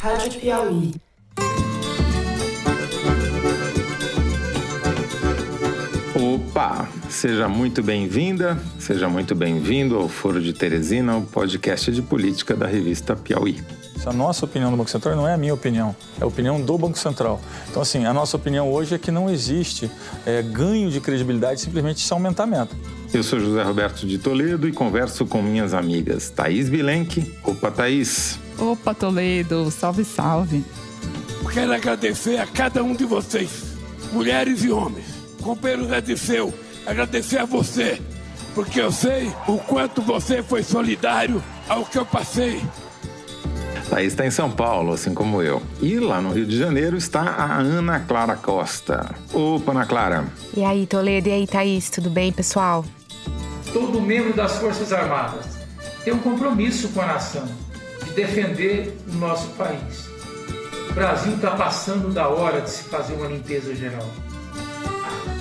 Rádio Piauí. Opa! Seja muito bem-vinda, seja muito bem-vindo ao Foro de Teresina, o podcast de política da revista Piauí. A nossa opinião do Banco Central não é a minha opinião, é a opinião do Banco Central. Então, assim, a nossa opinião hoje é que não existe é, ganho de credibilidade simplesmente se aumentar a meta. Eu sou José Roberto de Toledo e converso com minhas amigas Thaís Bilenque. Opa, Thaís! Opa, Toledo! Salve, salve! Quero agradecer a cada um de vocês, mulheres e homens, companheiros é de seu, agradecer a você, porque eu sei o quanto você foi solidário ao que eu passei Thaís está em São Paulo, assim como eu. E lá no Rio de Janeiro está a Ana Clara Costa. Opa, Ana Clara. E aí, Toledo? E aí, Thaís? Tudo bem, pessoal? Todo membro das Forças Armadas tem um compromisso com a nação de defender o nosso país. O Brasil está passando da hora de se fazer uma limpeza geral.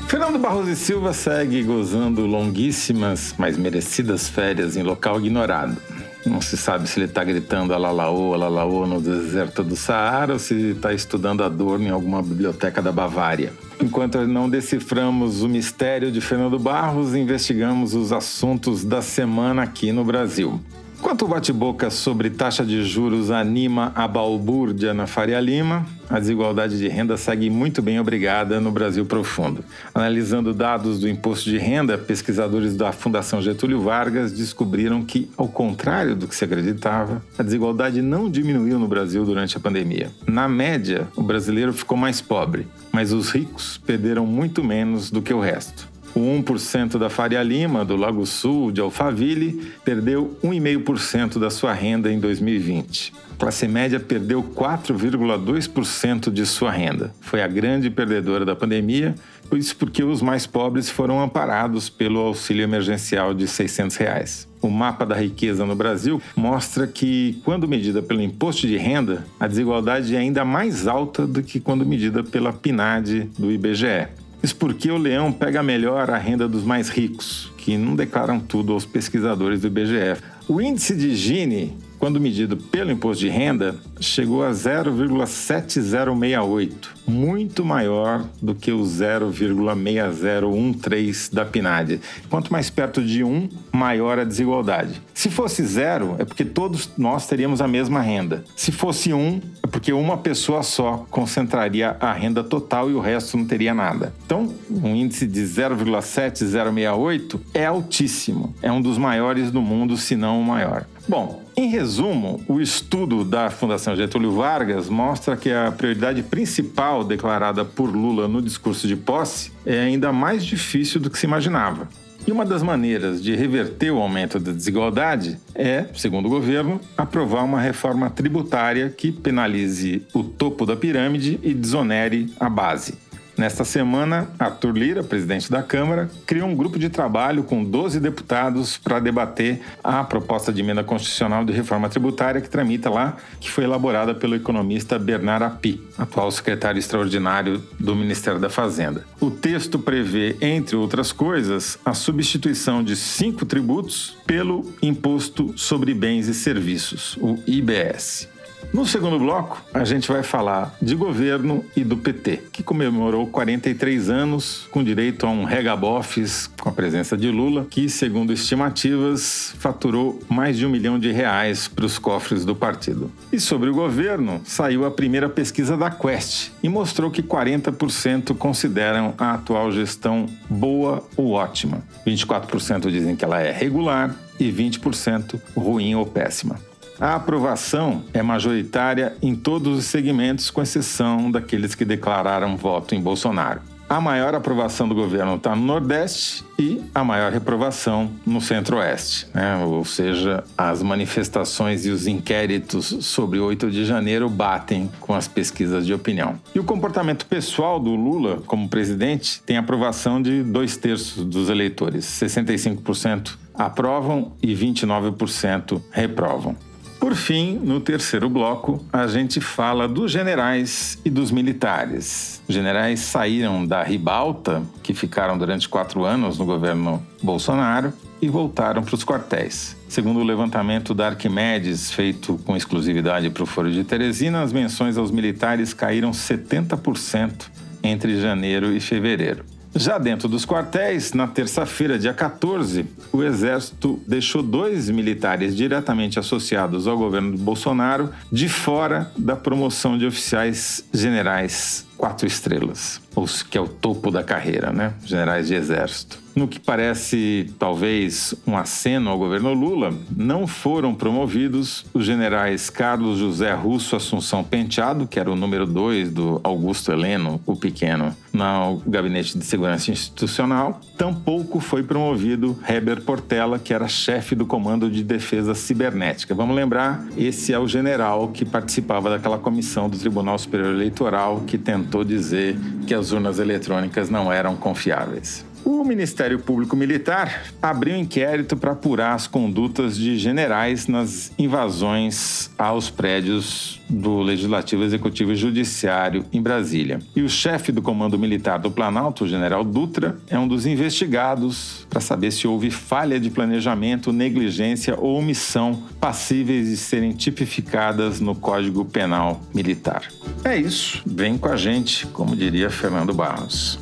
Fernando Barroso e Silva segue gozando longuíssimas, mas merecidas férias em local ignorado. Não se sabe se ele está gritando alalaô, alalaô no deserto do Saara ou se está estudando Adorno em alguma biblioteca da Bavária. Enquanto não deciframos o mistério de Fernando Barros, investigamos os assuntos da semana aqui no Brasil. Enquanto o bate-boca sobre taxa de juros anima a balbúrdia na Faria Lima, a desigualdade de renda segue muito bem obrigada no Brasil profundo. Analisando dados do imposto de renda, pesquisadores da Fundação Getúlio Vargas descobriram que, ao contrário do que se acreditava, a desigualdade não diminuiu no Brasil durante a pandemia. Na média, o brasileiro ficou mais pobre, mas os ricos perderam muito menos do que o resto. O 1% da Faria Lima, do Lago Sul, de Alphaville, perdeu 1,5% da sua renda em 2020. A classe média perdeu 4,2% de sua renda. Foi a grande perdedora da pandemia, isso porque os mais pobres foram amparados pelo auxílio emergencial de 600 reais. O mapa da riqueza no Brasil mostra que, quando medida pelo imposto de renda, a desigualdade é ainda mais alta do que quando medida pela PNAD do IBGE. Isso porque o leão pega melhor a renda dos mais ricos, que não declaram tudo aos pesquisadores do IBGE. O índice de Gini, quando medido pelo imposto de renda, chegou a 0,7068, muito maior do que o 0,6013 da PNAD. Quanto mais perto de 1, maior a desigualdade. Se fosse zero, é porque todos nós teríamos a mesma renda. Se fosse 1, é porque uma pessoa só concentraria a renda total e o resto não teria nada. Então, um índice de 0,7068 é altíssimo. É um dos maiores do mundo, se não o maior. Bom, em resumo, o estudo da Fundação Getúlio Vargas mostra que a prioridade principal declarada por Lula no discurso de posse é ainda mais difícil do que se imaginava. E uma das maneiras de reverter o aumento da desigualdade é, segundo o governo, aprovar uma reforma tributária que penalize o topo da pirâmide e desonere a base. Nesta semana, Arthur Lira, presidente da Câmara, criou um grupo de trabalho com 12 deputados para debater a proposta de emenda constitucional de reforma tributária que tramita lá, que foi elaborada pelo economista Bernard Api, atual secretário extraordinário do Ministério da Fazenda. O texto prevê, entre outras coisas, a substituição de cinco tributos pelo Imposto sobre Bens e Serviços, o IBS. No segundo bloco, a gente vai falar de governo e do PT, que comemorou 43 anos com direito a um regabofes com a presença de Lula, que, segundo estimativas, faturou mais de um milhão de reais para os cofres do partido. E sobre o governo, saiu a primeira pesquisa da Quest e mostrou que 40% consideram a atual gestão boa ou ótima. 24% dizem que ela é regular e 20% ruim ou péssima. A aprovação é majoritária em todos os segmentos, com exceção daqueles que declararam voto em Bolsonaro. A maior aprovação do governo está no Nordeste e a maior reprovação no Centro-Oeste. Né? Ou seja, as manifestações e os inquéritos sobre 8 de janeiro batem com as pesquisas de opinião. E o comportamento pessoal do Lula como presidente tem aprovação de dois terços dos eleitores: 65% aprovam e 29% reprovam. Por fim, no terceiro bloco, a gente fala dos generais e dos militares. Os generais saíram da ribalta, que ficaram durante quatro anos no governo Bolsonaro, e voltaram para os quartéis. Segundo o levantamento da Arquimedes, feito com exclusividade para o Foro de Teresina, as menções aos militares caíram 70% entre janeiro e fevereiro. Já dentro dos quartéis, na terça-feira, dia 14, o Exército deixou dois militares diretamente associados ao governo de Bolsonaro de fora da promoção de oficiais generais quatro estrelas, os que é o topo da carreira, né? Generais de exército. No que parece talvez um aceno ao governo Lula, não foram promovidos os generais Carlos José Russo Assunção Penteado, que era o número dois do Augusto Heleno, o pequeno, no Gabinete de Segurança Institucional. Tampouco foi promovido Heber Portela, que era chefe do Comando de Defesa Cibernética. Vamos lembrar, esse é o general que participava daquela comissão do Tribunal Superior Eleitoral que tentou tentou dizer que as urnas eletrônicas não eram confiáveis. O Ministério Público Militar abriu inquérito para apurar as condutas de generais nas invasões aos prédios do Legislativo, Executivo e Judiciário em Brasília. E o chefe do Comando Militar do Planalto, o general Dutra, é um dos investigados para saber se houve falha de planejamento, negligência ou omissão passíveis de serem tipificadas no Código Penal Militar. É isso, vem com a gente, como diria Fernando Barros.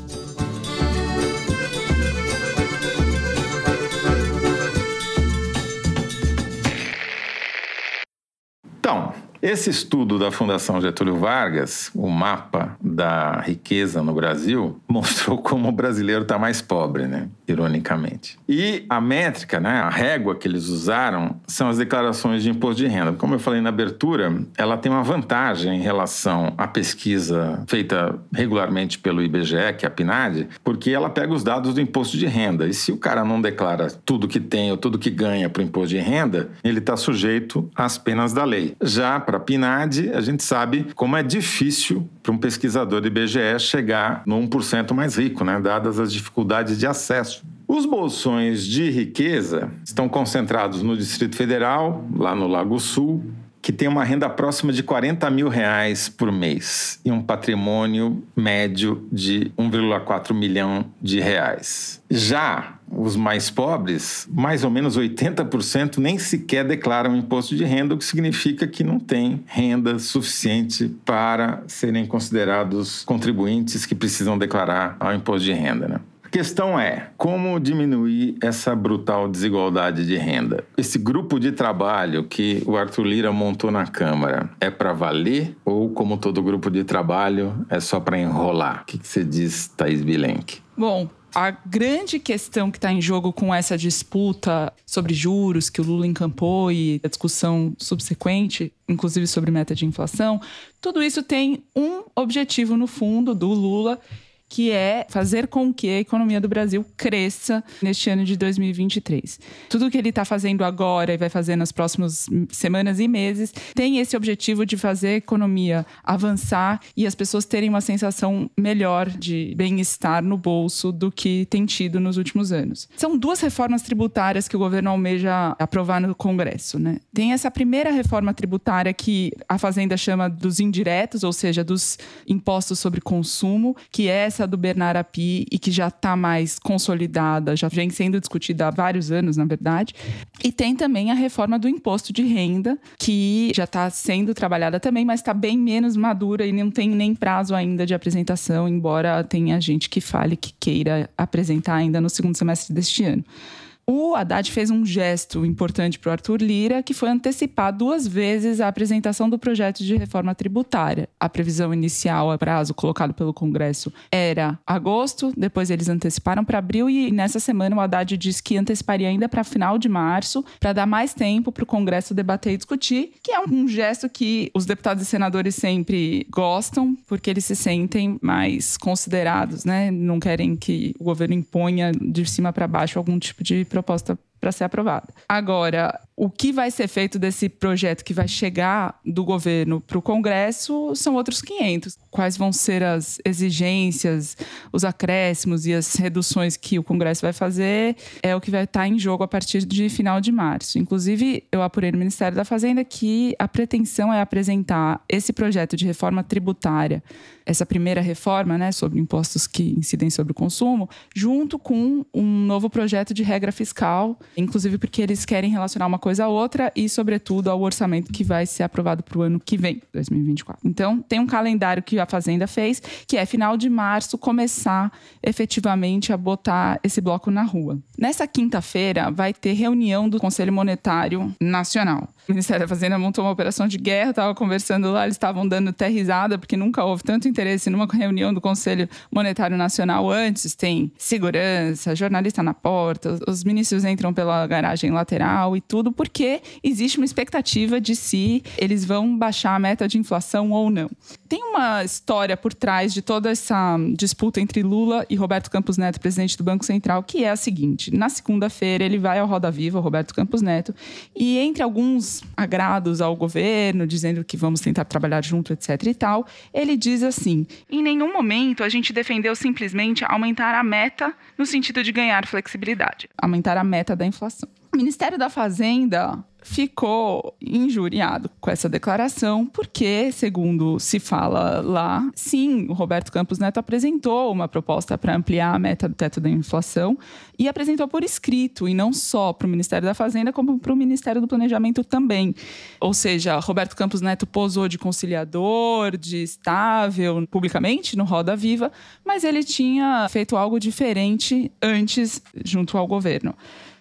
Esse estudo da Fundação Getúlio Vargas, o mapa da riqueza no Brasil, mostrou como o brasileiro está mais pobre, né? Ironicamente. E a métrica, né, a régua que eles usaram, são as declarações de imposto de renda. Como eu falei na abertura, ela tem uma vantagem em relação à pesquisa feita regularmente pelo IBGE, que é a PNAD, porque ela pega os dados do imposto de renda. E se o cara não declara tudo que tem ou tudo que ganha para o imposto de renda, ele está sujeito às penas da lei. Já para a PNAD, a gente sabe como é difícil para um pesquisador do IBGE chegar no 1% mais rico, né? dadas as dificuldades de acesso. Os bolsões de riqueza estão concentrados no Distrito Federal, lá no Lago Sul, que tem uma renda próxima de 40 mil reais por mês e um patrimônio médio de 1,4 milhão de reais. Já os mais pobres, mais ou menos 80% nem sequer declaram imposto de renda, o que significa que não tem renda suficiente para serem considerados contribuintes que precisam declarar ao imposto de renda. Né? questão é como diminuir essa brutal desigualdade de renda. Esse grupo de trabalho que o Arthur Lira montou na Câmara é para valer ou, como todo grupo de trabalho, é só para enrolar? O que, você diz, Thaís Bilenque? Bom, a grande questão que está em jogo com essa disputa sobre juros que o Lula encampou e a discussão subsequente, inclusive sobre meta de inflação, tudo isso tem um objetivo no fundo do Lula, que é fazer com que a economia do Brasil cresça neste ano de 2023. Tudo que ele está fazendo agora e vai fazer nas próximas semanas e meses tem esse objetivo de fazer a economia avançar e as pessoas terem uma sensação melhor de bem-estar no bolso do que tem tido nos últimos anos. São duas reformas tributárias que o governo almeja aprovar no Congresso. Né? Tem essa primeira reforma tributária que a Fazenda chama dos indiretos, ou seja, dos impostos sobre consumo, que é essa do Bernard Api e que já está mais consolidada, já vem sendo discutida há vários anos, na verdade. E tem também a reforma do imposto de renda, que já está sendo trabalhada também, mas está bem menos madura e não tem nem prazo ainda de apresentação, embora tenha gente que fale que queira apresentar ainda no segundo semestre deste ano. O Haddad fez um gesto importante para o Arthur Lira, que foi antecipar duas vezes a apresentação do projeto de reforma tributária. A previsão inicial, a prazo colocado pelo Congresso, era agosto, depois eles anteciparam para abril e nessa semana o Haddad disse que anteciparia ainda para final de março, para dar mais tempo para o Congresso debater e discutir, que é um gesto que os deputados e senadores sempre gostam, porque eles se sentem mais considerados, né? Não querem que o governo imponha de cima para baixo algum tipo de proposta para ser aprovada. Agora, o que vai ser feito desse projeto que vai chegar do governo para o Congresso são outros 500. Quais vão ser as exigências, os acréscimos e as reduções que o Congresso vai fazer é o que vai estar em jogo a partir de final de março. Inclusive, eu apurei no Ministério da Fazenda que a pretensão é apresentar esse projeto de reforma tributária, essa primeira reforma, né, sobre impostos que incidem sobre o consumo, junto com um novo projeto de regra fiscal, inclusive porque eles querem relacionar uma coisa a outra e, sobretudo, ao orçamento que vai ser aprovado para o ano que vem, 2024. Então, tem um calendário que a Fazenda fez, que é final de março começar efetivamente a botar esse bloco na rua. Nessa quinta-feira vai ter reunião do Conselho Monetário Nacional. O Ministério da Fazenda montou uma operação de guerra, estava conversando lá, eles estavam dando até risada, porque nunca houve tanto interesse numa reunião do Conselho Monetário Nacional antes. Tem segurança, jornalista na porta, os ministros entram pela garagem lateral e tudo, porque existe uma expectativa de se eles vão baixar a meta de inflação ou não. Tem uma história por trás de toda essa disputa entre Lula e Roberto Campos Neto, presidente do Banco Central, que é a seguinte: na segunda-feira ele vai ao Roda Viva, Roberto Campos Neto, e entre alguns agrados ao governo, dizendo que vamos tentar trabalhar junto, etc e tal, ele diz assim: em nenhum momento a gente defendeu simplesmente aumentar a meta no sentido de ganhar flexibilidade, aumentar a meta da inflação. O Ministério da Fazenda ficou injuriado com essa declaração, porque, segundo se fala lá, sim, o Roberto Campos Neto apresentou uma proposta para ampliar a meta do teto da inflação e apresentou por escrito, e não só para o Ministério da Fazenda, como para o Ministério do Planejamento também. Ou seja, Roberto Campos Neto posou de conciliador, de estável, publicamente, no Roda Viva, mas ele tinha feito algo diferente antes, junto ao governo.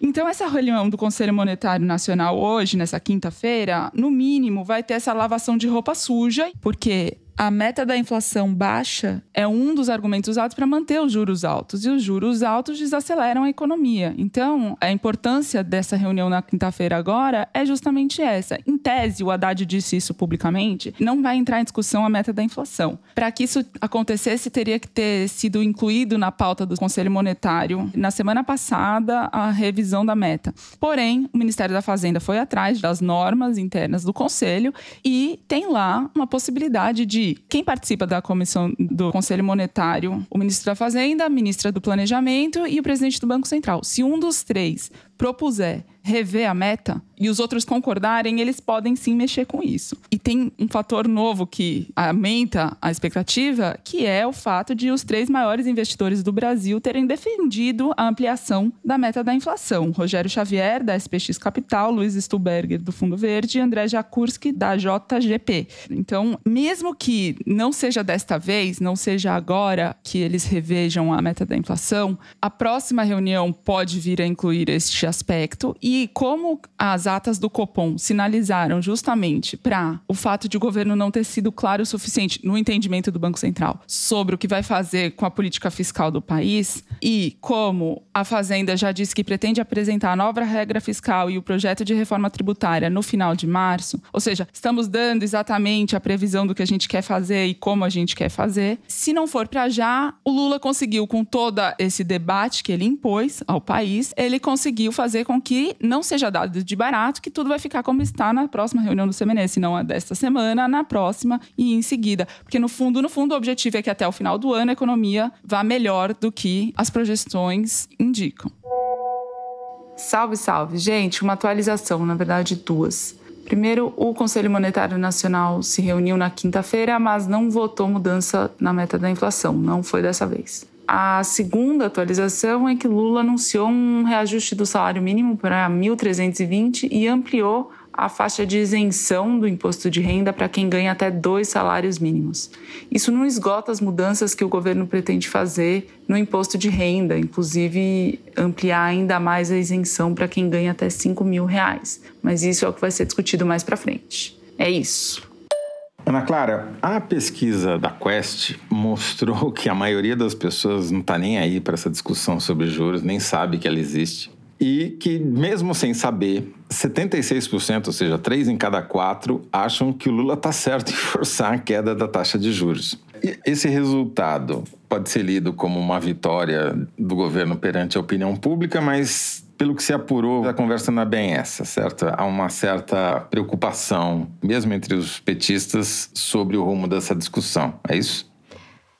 Então, essa reunião do Conselho Monetário Nacional hoje, nessa quinta-feira, no mínimo, vai ter essa lavação de roupa suja, porque a meta da inflação baixa é um dos argumentos usados para manter os juros altos. E os juros altos desaceleram a economia. Então, a importância dessa reunião na quinta-feira agora é justamente essa. Em tese, o Haddad disse isso publicamente, não vai entrar em discussão a meta da inflação. Para que isso acontecesse, teria que ter sido incluído na pauta do Conselho Monetário, na semana passada, a revisão da meta. Porém, o Ministério da Fazenda foi atrás das normas internas do Conselho e tem lá uma possibilidade de quem participa da comissão do Conselho Monetário, o ministro da Fazenda, a ministra do Planejamento e o presidente do Banco Central. Se um dos três propuser rever a meta e os outros concordarem, eles podem sim mexer com isso. E tem um fator novo que aumenta a expectativa, que é o fato de os três maiores investidores do Brasil terem defendido a ampliação da meta da inflação. Rogério Xavier, da SPX Capital, Luiz Stuberger, do Fundo Verde e André Jakurski, da JGP. Então, mesmo que não seja desta vez, não seja agora que eles revejam a meta da inflação, a próxima reunião pode vir a incluir este aspecto e como as atas do Copom sinalizaram justamente para o fato de o governo não ter sido claro o suficiente no entendimento do Banco Central sobre o que vai fazer com a política fiscal do país e como a Fazenda já disse que pretende apresentar a nova regra fiscal e o projeto de reforma tributária no final de março, ou seja, estamos dando exatamente a previsão do que a gente quer fazer e como a gente quer fazer. Se não for para já, o Lula conseguiu com todo esse debate que ele impôs ao país, ele conseguiu fazer com que não seja dado de barato que tudo vai ficar como está na próxima reunião do CMN, se não a desta semana, na próxima e em seguida. Porque no fundo, no fundo, o objetivo é que até o final do ano a economia vá melhor do que as projeções indicam. Salve, salve. Gente, uma atualização, na verdade, duas. Primeiro, o Conselho Monetário Nacional se reuniu na quinta-feira, mas não votou mudança na meta da inflação. Não foi dessa vez. A segunda atualização é que Lula anunciou um reajuste do salário mínimo para 1.320 e ampliou a faixa de isenção do imposto de renda para quem ganha até dois salários mínimos. Isso não esgota as mudanças que o governo pretende fazer no imposto de renda, inclusive ampliar ainda mais a isenção para quem ganha até 5 mil reais. Mas isso é o que vai ser discutido mais para frente. É isso. Ana Clara, a pesquisa da Quest mostrou que a maioria das pessoas não está nem aí para essa discussão sobre juros, nem sabe que ela existe. E que, mesmo sem saber, 76%, ou seja, 3 em cada 4, acham que o Lula está certo em forçar a queda da taxa de juros. E esse resultado pode ser lido como uma vitória do governo perante a opinião pública, mas pelo que se apurou, a conversa não é bem essa, certo? Há uma certa preocupação, mesmo entre os petistas, sobre o rumo dessa discussão. É isso?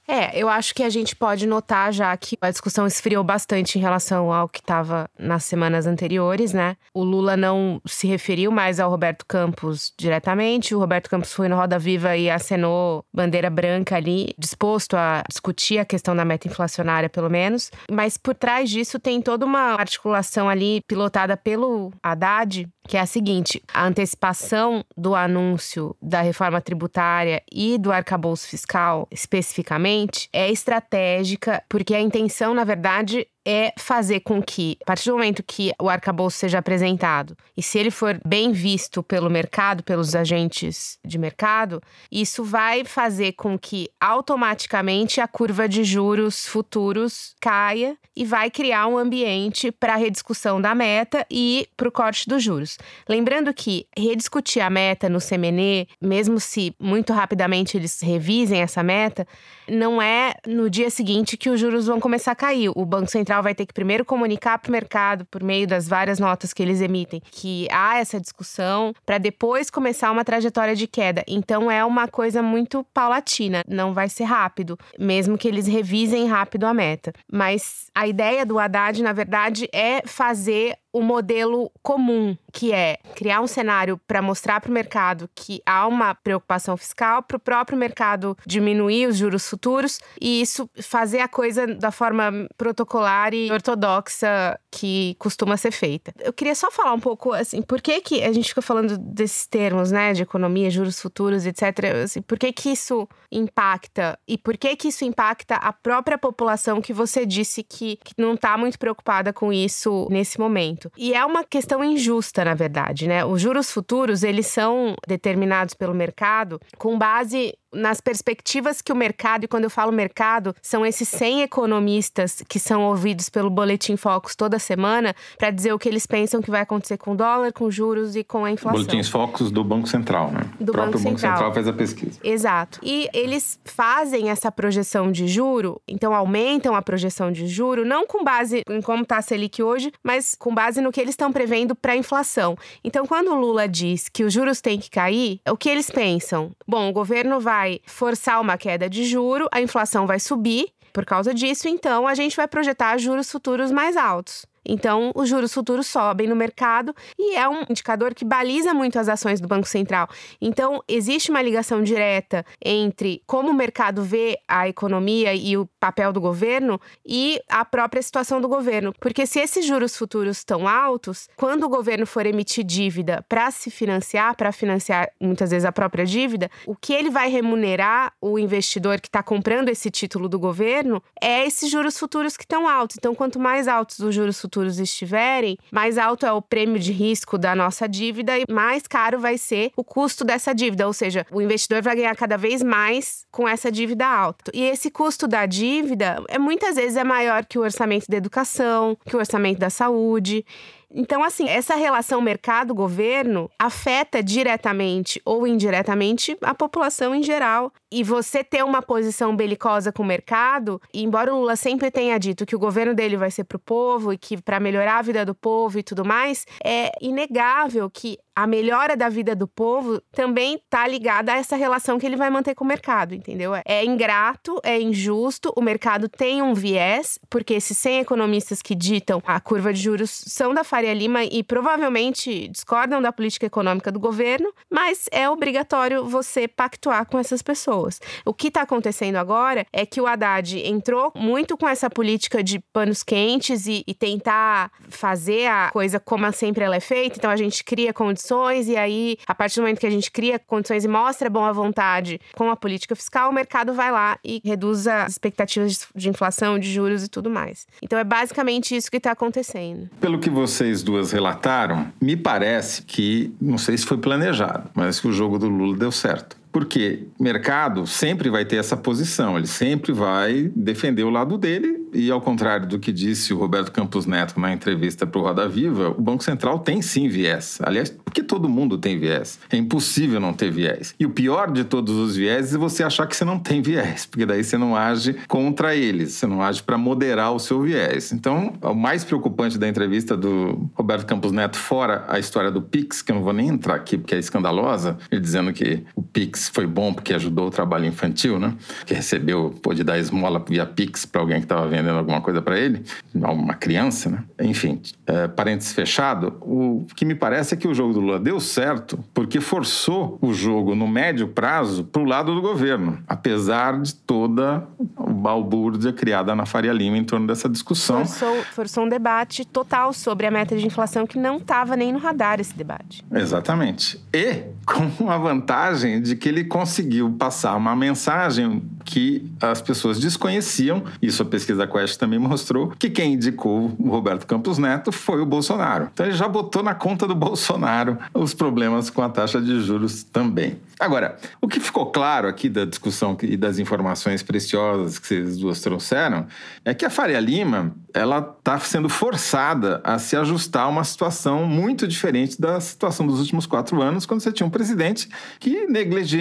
É, eu acho que a gente pode notar já que a discussão esfriou bastante em relação ao que estava nas semanas anteriores, né? O Lula não se referiu mais ao Roberto Campos diretamente. O Roberto Campos foi no Roda Viva e acenou bandeira branca ali, disposto a discutir a questão da meta inflacionária, pelo menos. Mas por trás disso tem toda uma articulação ali pilotada pelo Haddad, que é a seguinte: a antecipação do anúncio da reforma tributária e do arcabouço fiscal, especificamente, é estratégica, porque a intenção, na verdade, é fazer com que, a partir do momento que o arcabouço seja apresentado, e se ele for bem visto pelo mercado, pelos agentes de mercado, isso vai fazer com que automaticamente a curva de juros futuros caia e vai criar um ambiente para a rediscussão da meta e para o corte dos juros. Lembrando que rediscutir a meta no CMN, mesmo se muito rapidamente eles revisem essa meta, não é no dia seguinte que os juros vão começar a cair. O Banco Central vai ter que primeiro comunicar para o mercado, por meio das várias notas que eles emitem, que há essa discussão, para depois começar uma trajetória de queda. Então é uma coisa muito paulatina, não vai ser rápido, mesmo que eles revisem rápido a meta. Mas a ideia do Haddad, na verdade, é fazer o modelo comum, que é criar um cenário para mostrar para o mercado que há uma preocupação fiscal, para o próprio mercado diminuir os juros futuros e isso fazer a coisa da forma protocolar e ortodoxa que costuma ser feita. Eu queria só falar um pouco assim, por que que a gente fica falando desses termos, né, de economia, juros futuros, etc. Assim, por que que isso impacta e por que que isso impacta a própria população que você disse que, que não está muito preocupada com isso nesse momento? E é uma questão injusta, na verdade, né? Os juros futuros, eles são determinados pelo mercado com base nas perspectivas que o mercado, e quando eu falo mercado, são esses 100 economistas que são ouvidos pelo Boletim Focus toda semana para dizer o que eles pensam que vai acontecer com o dólar, com juros e com a inflação. Boletins Focus do Banco Central, né? Do o próprio Banco Banco Central. Central faz a pesquisa. Exato. E eles fazem essa projeção de juro, então aumentam a projeção de juro, não com base em como está a Selic hoje, mas com base no que eles estão prevendo para a inflação. Então, quando o Lula diz que os juros têm que cair, o que eles pensam? Bom, o governo vai forçar uma queda de juro, a inflação vai subir. Por causa disso, então, a gente vai projetar juros futuros mais altos. Então, os juros futuros sobem no mercado e é um indicador que baliza muito as ações do Banco Central. Então, existe uma ligação direta entre como o mercado vê a economia e o papel do governo e a própria situação do governo. Porque se esses juros futuros estão altos, quando o governo for emitir dívida para se financiar, para financiar muitas vezes a própria dívida, o que ele vai remunerar o investidor que está comprando esse título do governo é esses juros futuros que estão altos. Então, quanto mais altos os juros futuros futuros estiverem, mais alto é o prêmio de risco da nossa dívida e mais caro vai ser o custo dessa dívida. Ou seja, o investidor vai ganhar cada vez mais com essa dívida alta. E esse custo da dívida é muitas vezes é maior que o orçamento da educação, que o orçamento da saúde. Então, assim, essa relação mercado-governo afeta diretamente ou indiretamente a população em geral. E você ter uma posição belicosa com o mercado, e embora o Lula sempre tenha dito que o governo dele vai ser para o povo e que para melhorar a vida do povo e tudo mais, é inegável que a melhora da vida do povo também tá ligada a essa relação que ele vai manter com o mercado, entendeu? É ingrato, é injusto, o mercado tem um viés, porque esses 100 economistas que ditam a curva de juros são da Faria Lima e provavelmente discordam da política econômica do governo, mas é obrigatório você pactuar com essas pessoas. O que está acontecendo agora é que o Haddad entrou muito com essa política de panos quentes e, e tentar fazer a coisa como sempre ela é feita, então a gente cria condições, e aí, a partir do momento que a gente cria condições e mostra boa vontade com a política fiscal, o mercado vai lá e reduz as expectativas de inflação, de juros e tudo mais. Então é basicamente isso que está acontecendo. Pelo que vocês duas relataram, me parece que, não sei se foi planejado, mas que o jogo do Lula deu certo. Porque mercado sempre vai ter essa posição, ele sempre vai defender o lado dele e ao contrário do que disse o Roberto Campos Neto na entrevista para o Roda Viva, o Banco Central tem sim viés. Aliás, porque todo mundo tem viés. É impossível não ter viés. E o pior de todos os viés é você achar que você não tem viés, porque daí você não age contra eles, você não age para moderar o seu viés. Então, o mais preocupante da entrevista do Roberto Campos Neto, fora a história do Pix, que eu não vou nem entrar aqui porque é escandalosa, ele dizendo que o Pix foi bom porque ajudou o trabalho infantil, né? Que recebeu, pôde dar esmola via Pix para alguém que estava vendendo alguma coisa para ele, uma criança, né? Enfim, é, parênteses fechado, o que me parece é que o jogo do Lula deu certo porque forçou o jogo no médio prazo para o lado do governo, apesar de toda a balbúrdia criada na Faria Lima em torno dessa discussão. Forçou, forçou um debate total sobre a meta de inflação que não estava nem no radar esse debate. Exatamente. E com a vantagem de que ele conseguiu passar uma mensagem que as pessoas desconheciam, isso a pesquisa Quest também mostrou, que quem indicou o Roberto Campos Neto foi o Bolsonaro. Então ele já botou na conta do Bolsonaro os problemas com a taxa de juros também. Agora, o que ficou claro aqui da discussão e das informações preciosas que vocês duas trouxeram é que a Faria Lima ela está sendo forçada a se ajustar a uma situação muito diferente da situação dos últimos quatro anos, quando você tinha um presidente que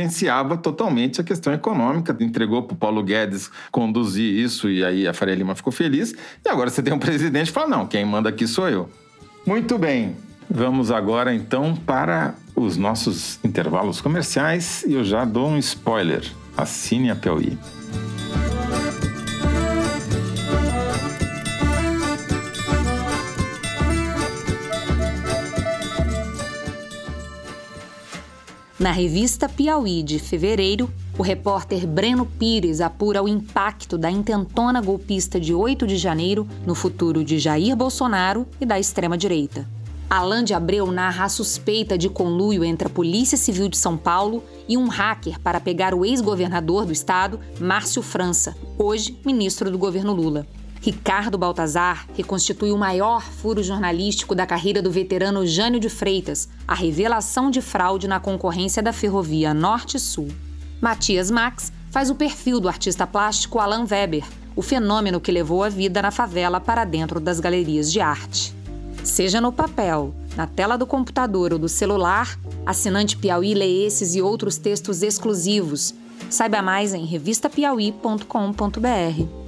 negligenciava totalmente a questão econômica, entregou para o Paulo Guedes conduzir isso e aí a Faria Lima ficou feliz. E agora você tem um presidente que fala: não, quem manda aqui sou eu. Muito bem, vamos agora então para os nossos intervalos comerciais e eu já dou um spoiler. Assine a Piauí. Na revista Piauí de fevereiro, o repórter Breno Pires apura o impacto da intentona golpista de 8 de janeiro no futuro de Jair Bolsonaro e da extrema-direita. Alain de Abreu narra a suspeita de conluio entre a Polícia Civil de São Paulo e um hacker para pegar o ex-governador do estado, Márcio França, hoje ministro do governo Lula. Ricardo Baltazar reconstitui o maior furo jornalístico da carreira do veterano Jânio de Freitas, a revelação de fraude na concorrência da ferrovia Norte-Sul. Matias Max faz o perfil do artista plástico Alan Weber, o fenômeno que levou a vida na favela para dentro das galerias de arte. Seja no papel, na tela do computador ou do celular, assinante Piauí lê esses e outros textos exclusivos. Saiba mais em revistapiauí.com.br.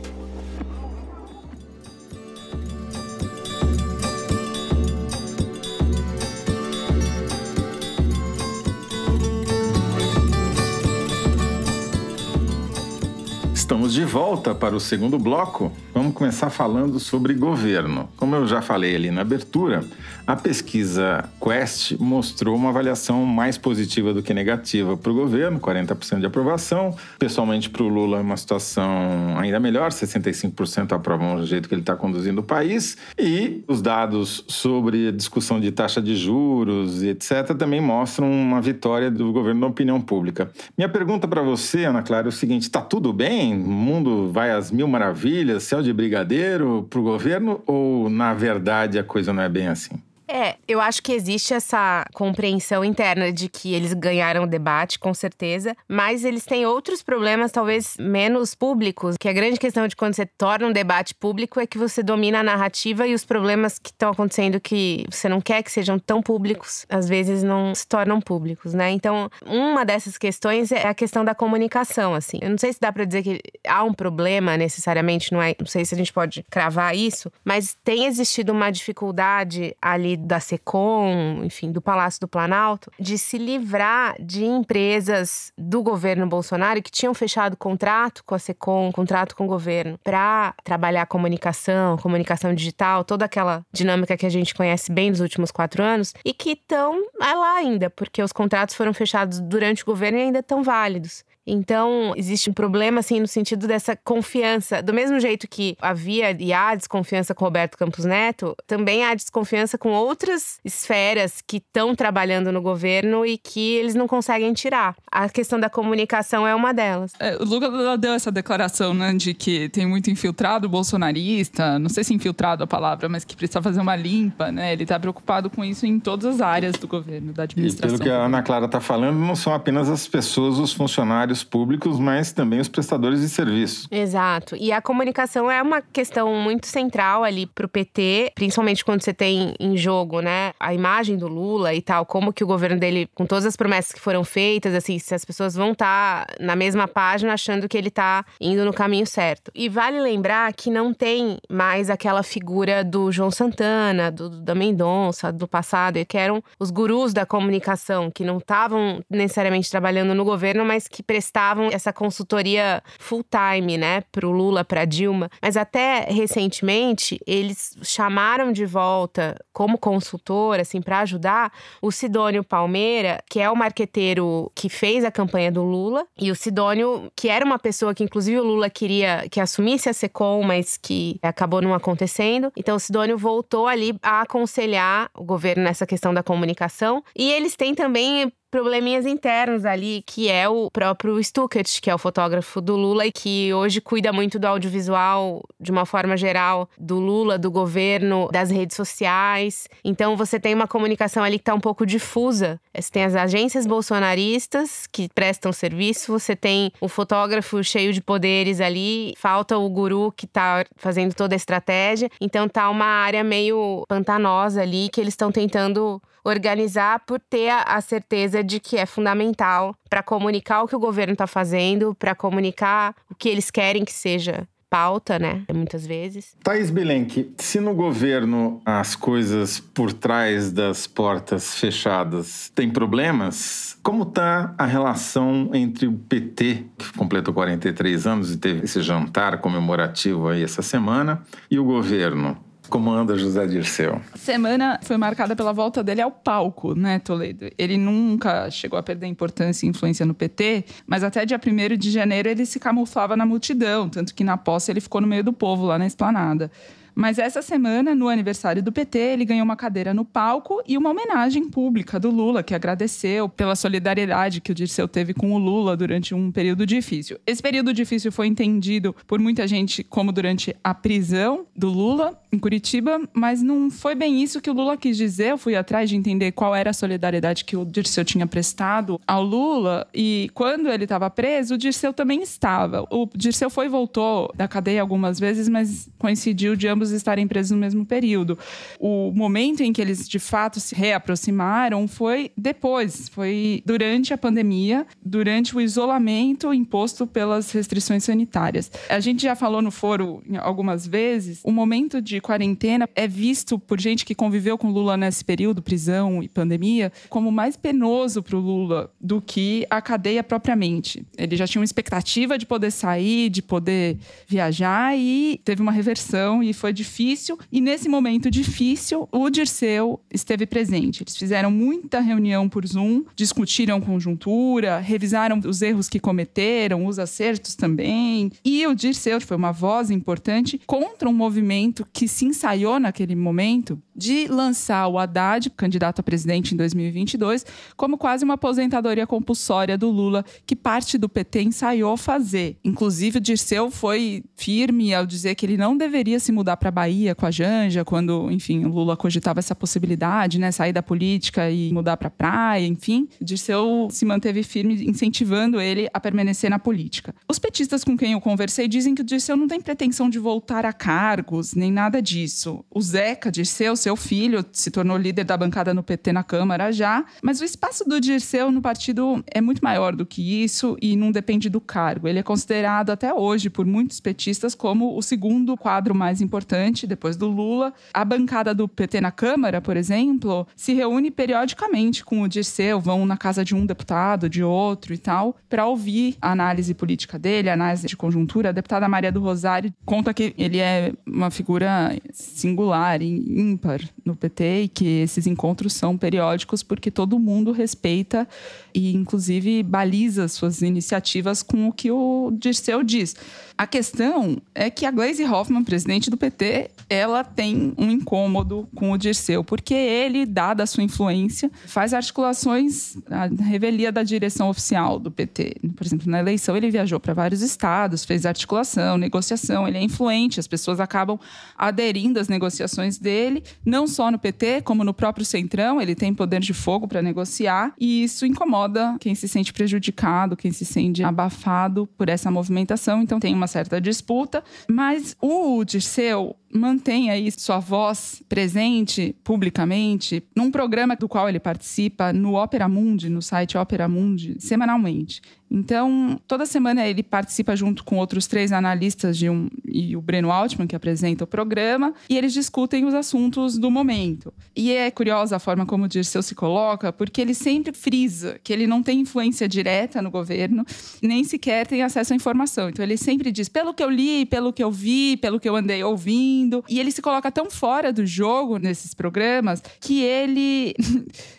de volta para o segundo bloco. Vamos começar falando sobre governo. Como eu já falei ali na abertura, a pesquisa Quest mostrou uma avaliação mais positiva do que negativa para o governo, 40% de aprovação. Pessoalmente, para o Lula, uma situação ainda melhor, 65% aprovam o jeito que ele está conduzindo o país. E os dados sobre discussão de taxa de juros e etc. também mostram uma vitória do governo na opinião pública. Minha pergunta para você, Ana Clara, é o seguinte: está tudo bem? Mundo vai às mil maravilhas, céu de brigadeiro para o governo? Ou, na verdade, a coisa não é bem assim? É, eu acho que existe essa compreensão interna de que eles ganharam o debate, com certeza, mas eles têm outros problemas, talvez menos públicos, que a grande questão de quando você torna um debate público é que você domina a narrativa e os problemas que estão acontecendo que você não quer que sejam tão públicos, às vezes não se tornam públicos, né? Então, uma dessas questões é a questão da comunicação, assim. Eu não sei se dá para dizer que há um problema necessariamente, não é, não sei se a gente pode cravar isso, mas tem existido uma dificuldade ali da SECOM, enfim, do Palácio do Planalto, de se livrar de empresas do governo Bolsonaro que tinham fechado contrato com a SECOM, contrato com o governo, para trabalhar comunicação, comunicação digital, toda aquela dinâmica que a gente conhece bem dos últimos quatro anos, e que estão lá ainda, porque os contratos foram fechados durante o governo e ainda estão válidos. Então, existe um problema, assim, no sentido dessa confiança. Do mesmo jeito que havia e há desconfiança com Roberto Campos Neto, também há desconfiança com outras esferas que estão trabalhando no governo e que eles não conseguem tirar. A questão da comunicação é uma delas. É, o Lula deu essa declaração, né, de que tem muito infiltrado bolsonarista, não sei se infiltrado a palavra, mas que precisa fazer uma limpa, né? Ele está preocupado com isso em todas as áreas do governo, da administração. E pelo que a Ana Clara está falando, não são apenas as pessoas, os funcionários funcionários públicos, mas também os prestadores de serviço. Exato. E a comunicação é uma questão muito central ali para o PT, principalmente quando você tem em jogo, né, a imagem do Lula e tal, como que o governo dele, com todas as promessas que foram feitas, assim, se as pessoas vão estar tá na mesma página achando que ele está indo no caminho certo. E vale lembrar que não tem mais aquela figura do João Santana, do da Mendonça, do passado, que eram os gurus da comunicação, que não estavam necessariamente trabalhando no governo, mas que prestavam essa consultoria full time, né, para o Lula, para Dilma. Mas até recentemente eles chamaram de volta como consultor, assim, para ajudar o Sidônio Palmeira, que é o marqueteiro que fez a campanha do Lula, e o Sidônio, que era uma pessoa que inclusive o Lula queria que assumisse a Secom, mas que acabou não acontecendo. Então o Sidônio voltou ali a aconselhar o governo nessa questão da comunicação. E eles têm também probleminhas internos ali, que é o próprio Stuckert, que é o fotógrafo do Lula e que hoje cuida muito do audiovisual de uma forma geral do Lula, do governo, das redes sociais. Então você tem uma comunicação ali que está um pouco difusa. Você tem as agências bolsonaristas que prestam serviço, você tem o fotógrafo cheio de poderes ali, falta o guru que está fazendo toda a estratégia. Então tá uma área meio pantanosa ali que eles estão tentando organizar por ter a certeza de que é fundamental para comunicar o que o governo está fazendo, para comunicar o que eles querem que seja pauta, né? Muitas vezes. Thaís Bilenque, se no governo as coisas por trás das portas fechadas têm problemas, como está a relação entre o PT, que completou 43 anos e teve esse jantar comemorativo aí essa semana, e o governo? Como anda José Dirceu? Semana foi marcada pela volta dele ao palco, né, Toledo? Ele nunca chegou a perder importância e influência no PT, mas até dia 1 de janeiro ele se camuflava na multidão, tanto que na posse ele ficou no meio do povo lá na esplanada. Mas essa semana, no aniversário do PT, ele ganhou uma cadeira no palco e uma homenagem pública do Lula, que agradeceu pela solidariedade que o Dirceu teve com o Lula durante um período difícil. Esse período difícil foi entendido por muita gente como durante a prisão do Lula em Curitiba, mas não foi bem isso que o Lula quis dizer. Eu fui atrás de entender qual era a solidariedade que o Dirceu tinha prestado ao Lula e quando ele estava preso, o Dirceu também estava. O Dirceu foi e voltou da cadeia algumas vezes, mas coincidiu de ambos ambos estarem presos no mesmo período. O momento em que eles de fato se reaproximaram foi depois, foi durante a pandemia, durante o isolamento imposto pelas restrições sanitárias. A gente já falou no foro algumas vezes, o momento de quarentena é visto por gente que conviveu com Lula nesse período, prisão e pandemia, como mais penoso para o Lula do que a cadeia propriamente. Ele já tinha uma expectativa de poder sair, de poder viajar e teve uma reversão e foi difícil e nesse momento difícil o Dirceu esteve presente. Eles fizeram muita reunião por Zoom, discutiram conjuntura, revisaram os erros que cometeram, os acertos também. E o Dirceu foi uma voz importante contra um movimento que se ensaiou naquele momento de lançar o Haddad, candidato a presidente em 2022, como quase uma aposentadoria compulsória do Lula, que parte do PT ensaiou fazer. Inclusive, o Dirceu foi firme ao dizer que ele não deveria se mudar para Bahia com a Janja, quando, enfim, o Lula cogitava essa possibilidade, né, sair da política e mudar para praia, enfim. Dirceu se manteve firme, incentivando ele a permanecer na política. Os petistas com quem eu conversei dizem que o Dirceu não tem pretensão de voltar a cargos, nem nada disso. O Zeca Dirceu, seu filho, se tornou líder da bancada no PT na Câmara já, mas o espaço do Dirceu no partido é muito maior do que isso e não depende do cargo. Ele é considerado até hoje por muitos petistas como o segundo quadro mais importante depois do Lula. A bancada do PT na Câmara, por exemplo, se reúne periodicamente com o Dirceu, vão na casa de um deputado, de outro e tal, para ouvir a análise política dele, a análise de conjuntura. A deputada Maria do Rosário conta que ele é uma figura singular, ímpar no PT e que esses encontros são periódicos porque todo mundo respeita e, inclusive, baliza suas iniciativas com o que o Dirceu diz. A questão é que a Glaise Hoffmann, presidente do PT, ela tem um incômodo com o Dirceu, porque ele, dada a sua influência, faz articulações, a revelia da direção oficial do PT. Por exemplo, na eleição ele viajou para vários estados, fez articulação, negociação, ele é influente, as pessoas acabam aderindo às negociações dele, não só no PT, como no próprio Centrão, ele tem poder de fogo para negociar, e isso incomoda quem se sente prejudicado, quem se sente abafado por essa movimentação, então tem uma certa disputa, mas o Dirceu mantém aí sua voz presente publicamente num programa do qual ele participa no Opera Mundi, no site Opera Mundi, semanalmente. Então, toda semana ele participa junto com outros três analistas de um, e o Breno Altman, que apresenta o programa, e eles discutem os assuntos do momento. E é curiosa a forma como o Dirceu se coloca, porque ele sempre frisa que ele não tem influência direta no governo, nem sequer tem acesso à informação. Então, ele sempre diz, pelo que eu li, pelo que eu vi, pelo que eu andei ouvindo. E ele se coloca tão fora do jogo nesses programas que ele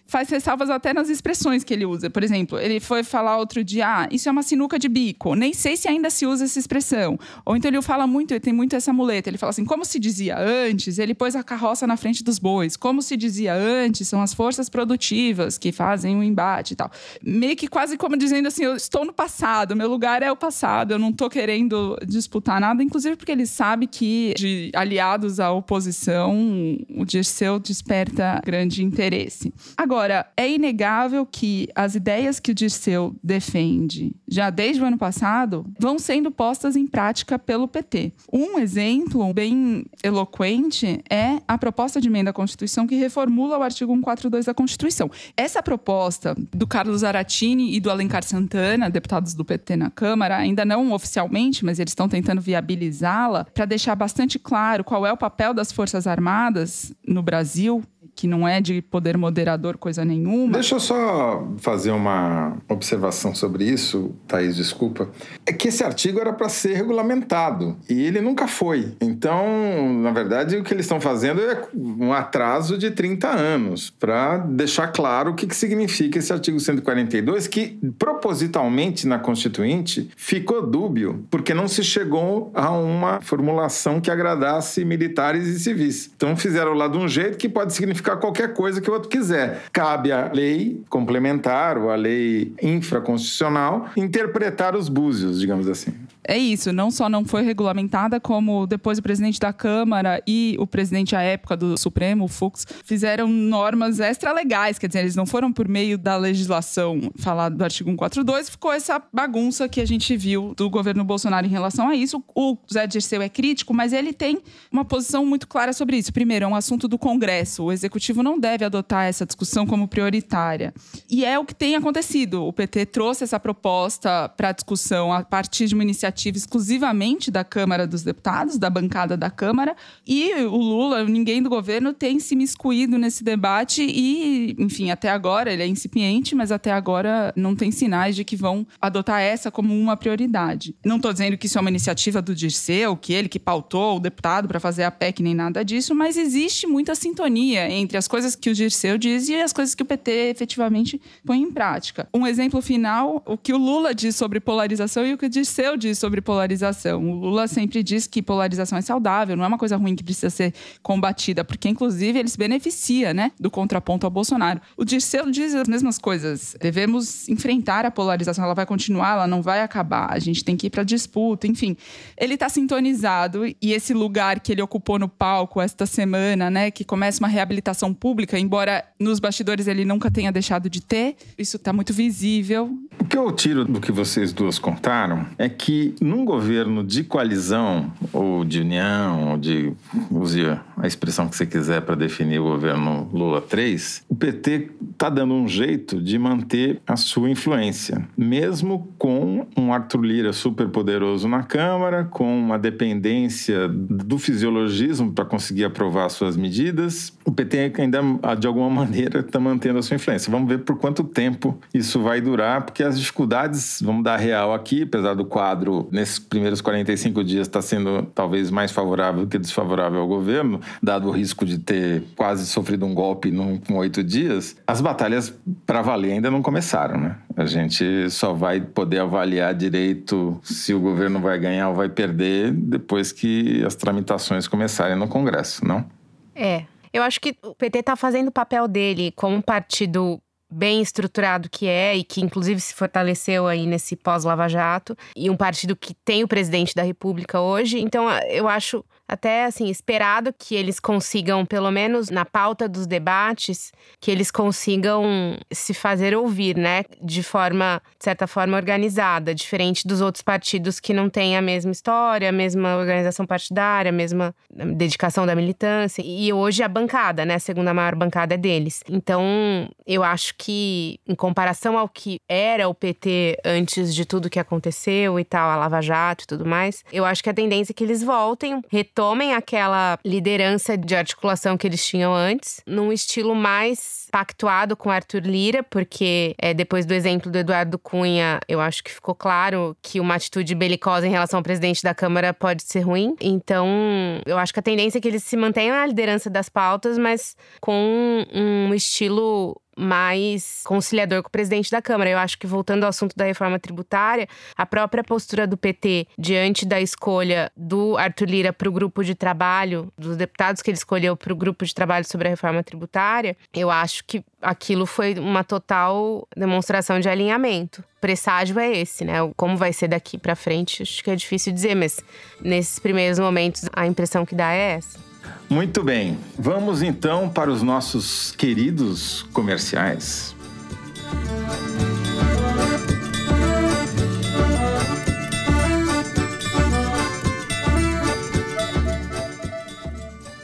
faz ressalvas até nas expressões que ele usa. Por exemplo, ele foi falar outro dia, ah, isso é uma sinuca de bico. Nem sei se ainda se usa essa expressão. Ou então ele fala muito, ele tem muito essa muleta. Ele fala assim, como se dizia antes, ele pôs a carroça na frente dos bois. Como se dizia antes, são as forças produtivas que fazem o embate e tal. Meio que quase como dizendo assim, eu estou no passado, meu lugar é o passado, eu não estou querendo disputar nada, inclusive porque ele sabe que de aliados à oposição, o Dirceu desperta grande interesse. Agora, Agora, é inegável que as ideias que o Dirceu defende já desde o ano passado vão sendo postas em prática pelo PT. Um exemplo bem eloquente é a proposta de emenda à Constituição que reformula o artigo 142 da Constituição. Essa proposta do Carlos Aratini e do Alencar Santana, deputados do PT na Câmara, ainda não oficialmente, mas eles estão tentando viabilizá-la para deixar bastante claro qual é o papel das Forças Armadas no Brasil que não é de poder moderador coisa nenhuma. Deixa eu só fazer uma observação sobre isso, Thaís, desculpa. É que esse artigo era para ser regulamentado e ele nunca foi. Então, na verdade, o que eles estão fazendo é um atraso de 30 anos para deixar claro o que, que significa esse artigo 142, que propositalmente na Constituinte ficou dúbio, porque não se chegou a uma formulação que agradasse militares e civis. Então, fizeram lá de um jeito que pode significar qualquer coisa que o outro quiser. Cabe à lei complementar ou à lei infraconstitucional interpretar os búzios, digamos assim é isso, não só não foi regulamentada, como depois o presidente da Câmara e o presidente à época do Supremo, o Fux, fizeram normas extra-legais, quer dizer, eles não foram por meio da legislação falada do artigo 142, ficou essa bagunça que a gente viu do governo Bolsonaro em relação a isso. O Zé Dirceu é crítico, mas ele tem uma posição muito clara sobre isso. Primeiro, é um assunto do Congresso, o Executivo não deve adotar essa discussão como prioritária. E é o que tem acontecido. O PT trouxe essa proposta para discussão a partir de uma iniciativa iniciativa exclusivamente da Câmara dos Deputados, da bancada da Câmara, e o Lula, ninguém do governo tem se miscuído nesse debate e, enfim, até agora ele é incipiente, mas até agora não tem sinais de que vão adotar essa como uma prioridade. Não estou dizendo que isso é uma iniciativa do Dirceu, que ele que pautou o deputado para fazer a PEC nem nada disso, mas existe muita sintonia entre as coisas que o Dirceu diz e as coisas que o PT efetivamente põe em prática. Um exemplo final, o que o Lula diz sobre polarização e o que o Dirceu diz sobre polarização. O Lula sempre diz que polarização é saudável, não é uma coisa ruim que precisa ser combatida, porque inclusive ele se beneficia, né, do contraponto ao Bolsonaro. O Dirceu diz as mesmas coisas. Devemos enfrentar a polarização, ela vai continuar, ela não vai acabar. A gente tem que ir para disputa, enfim. Ele está sintonizado e esse lugar que ele ocupou no palco esta semana, né, que começa uma reabilitação pública, embora nos bastidores ele nunca tenha deixado de ter, isso está muito visível. O que eu tiro do que vocês duas contaram é que num governo de coalizão, ou de união, ou de. use a expressão que você quiser para definir o governo Lula 3, o PT está dando um jeito de manter a sua influência, mesmo com um Arthur Lira super poderoso na Câmara, com uma dependência do fisiologismo para conseguir aprovar suas medidas. O PT ainda, de alguma maneira, está mantendo a sua influência. Vamos ver por quanto tempo isso vai durar, porque as dificuldades, vamos dar real aqui, apesar do quadro nesses primeiros 45 dias está sendo talvez mais favorável que desfavorável ao governo, dado o risco de ter quase sofrido um golpe num, com oito dias, as batalhas para valer ainda não começaram, né? A gente só vai poder avaliar direito se o governo vai ganhar ou vai perder depois que as tramitações começarem no Congresso, não? É. Eu acho que o PT está fazendo o papel dele como um partido bem estruturado que é e que inclusive se fortaleceu aí nesse pós-Lava Jato e um partido que tem o presidente da República hoje. Então eu acho até assim esperado que eles consigam, pelo menos na pauta dos debates, que eles consigam se fazer ouvir, né, de forma, de certa forma organizada, diferente dos outros partidos que não têm a mesma história, a mesma organização partidária, a mesma dedicação da militância. E hoje a bancada, né, a segunda maior bancada é deles. Então, eu acho que em comparação ao que era o PT antes de tudo que aconteceu e tal, a Lava Jato e tudo mais, eu acho que a tendência é que eles voltem, retomem aquela liderança de articulação que eles tinham antes, num estilo mais pactuado com Arthur Lira, porque é, depois do exemplo do Eduardo Cunha, eu acho que ficou claro que uma atitude belicosa em relação ao presidente da Câmara pode ser ruim. Então, eu acho que a tendência é que eles se mantenham na liderança das pautas, mas com um estilo mais conciliador com o presidente da Câmara. Eu acho que, voltando ao assunto da reforma tributária, a própria postura do PT diante da escolha do Arthur Lira para o grupo de trabalho, dos deputados que ele escolheu para o grupo de trabalho sobre a reforma tributária, eu acho que aquilo foi uma total demonstração de alinhamento. O presságio é esse, né? Como vai ser daqui para frente, acho que é difícil dizer, mas nesses primeiros momentos a impressão que dá é essa. Muito bem, vamos então para os nossos queridos comerciais.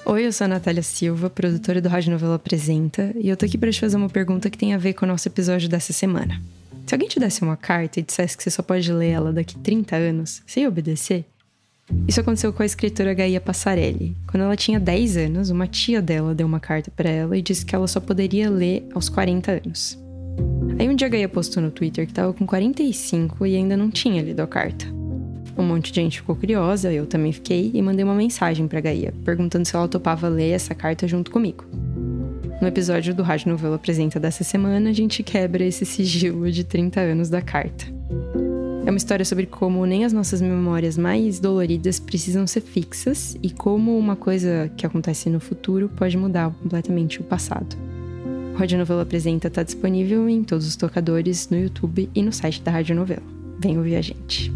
Oi, eu sou a Natália Silva, produtora do Rádio Novela Apresenta, e eu tô aqui para te fazer uma pergunta que tem a ver com o nosso episódio dessa semana. Se alguém te desse uma carta e dissesse que você só pode ler ela daqui 30 anos, você ia obedecer? Isso aconteceu com a escritora Gaia Passarelli. Quando ela tinha 10 anos, uma tia dela deu uma carta para ela e disse que ela só poderia ler aos 40 anos. Aí um dia a Gaia postou no Twitter que estava com 45 e ainda não tinha lido a carta. Um monte de gente ficou curiosa, eu também fiquei, e mandei uma mensagem para Gaia, perguntando se ela topava ler essa carta junto comigo. No episódio do Rádio Novela Apresenta dessa semana, a gente quebra esse sigilo de 30 anos da carta. É uma história sobre como nem as nossas memórias mais doloridas precisam ser fixas e como uma coisa que acontece no futuro pode mudar completamente o passado. Rádio Novela Apresenta está disponível em todos os tocadores, no YouTube e no site da Rádio Novela. Vem ouvir a gente.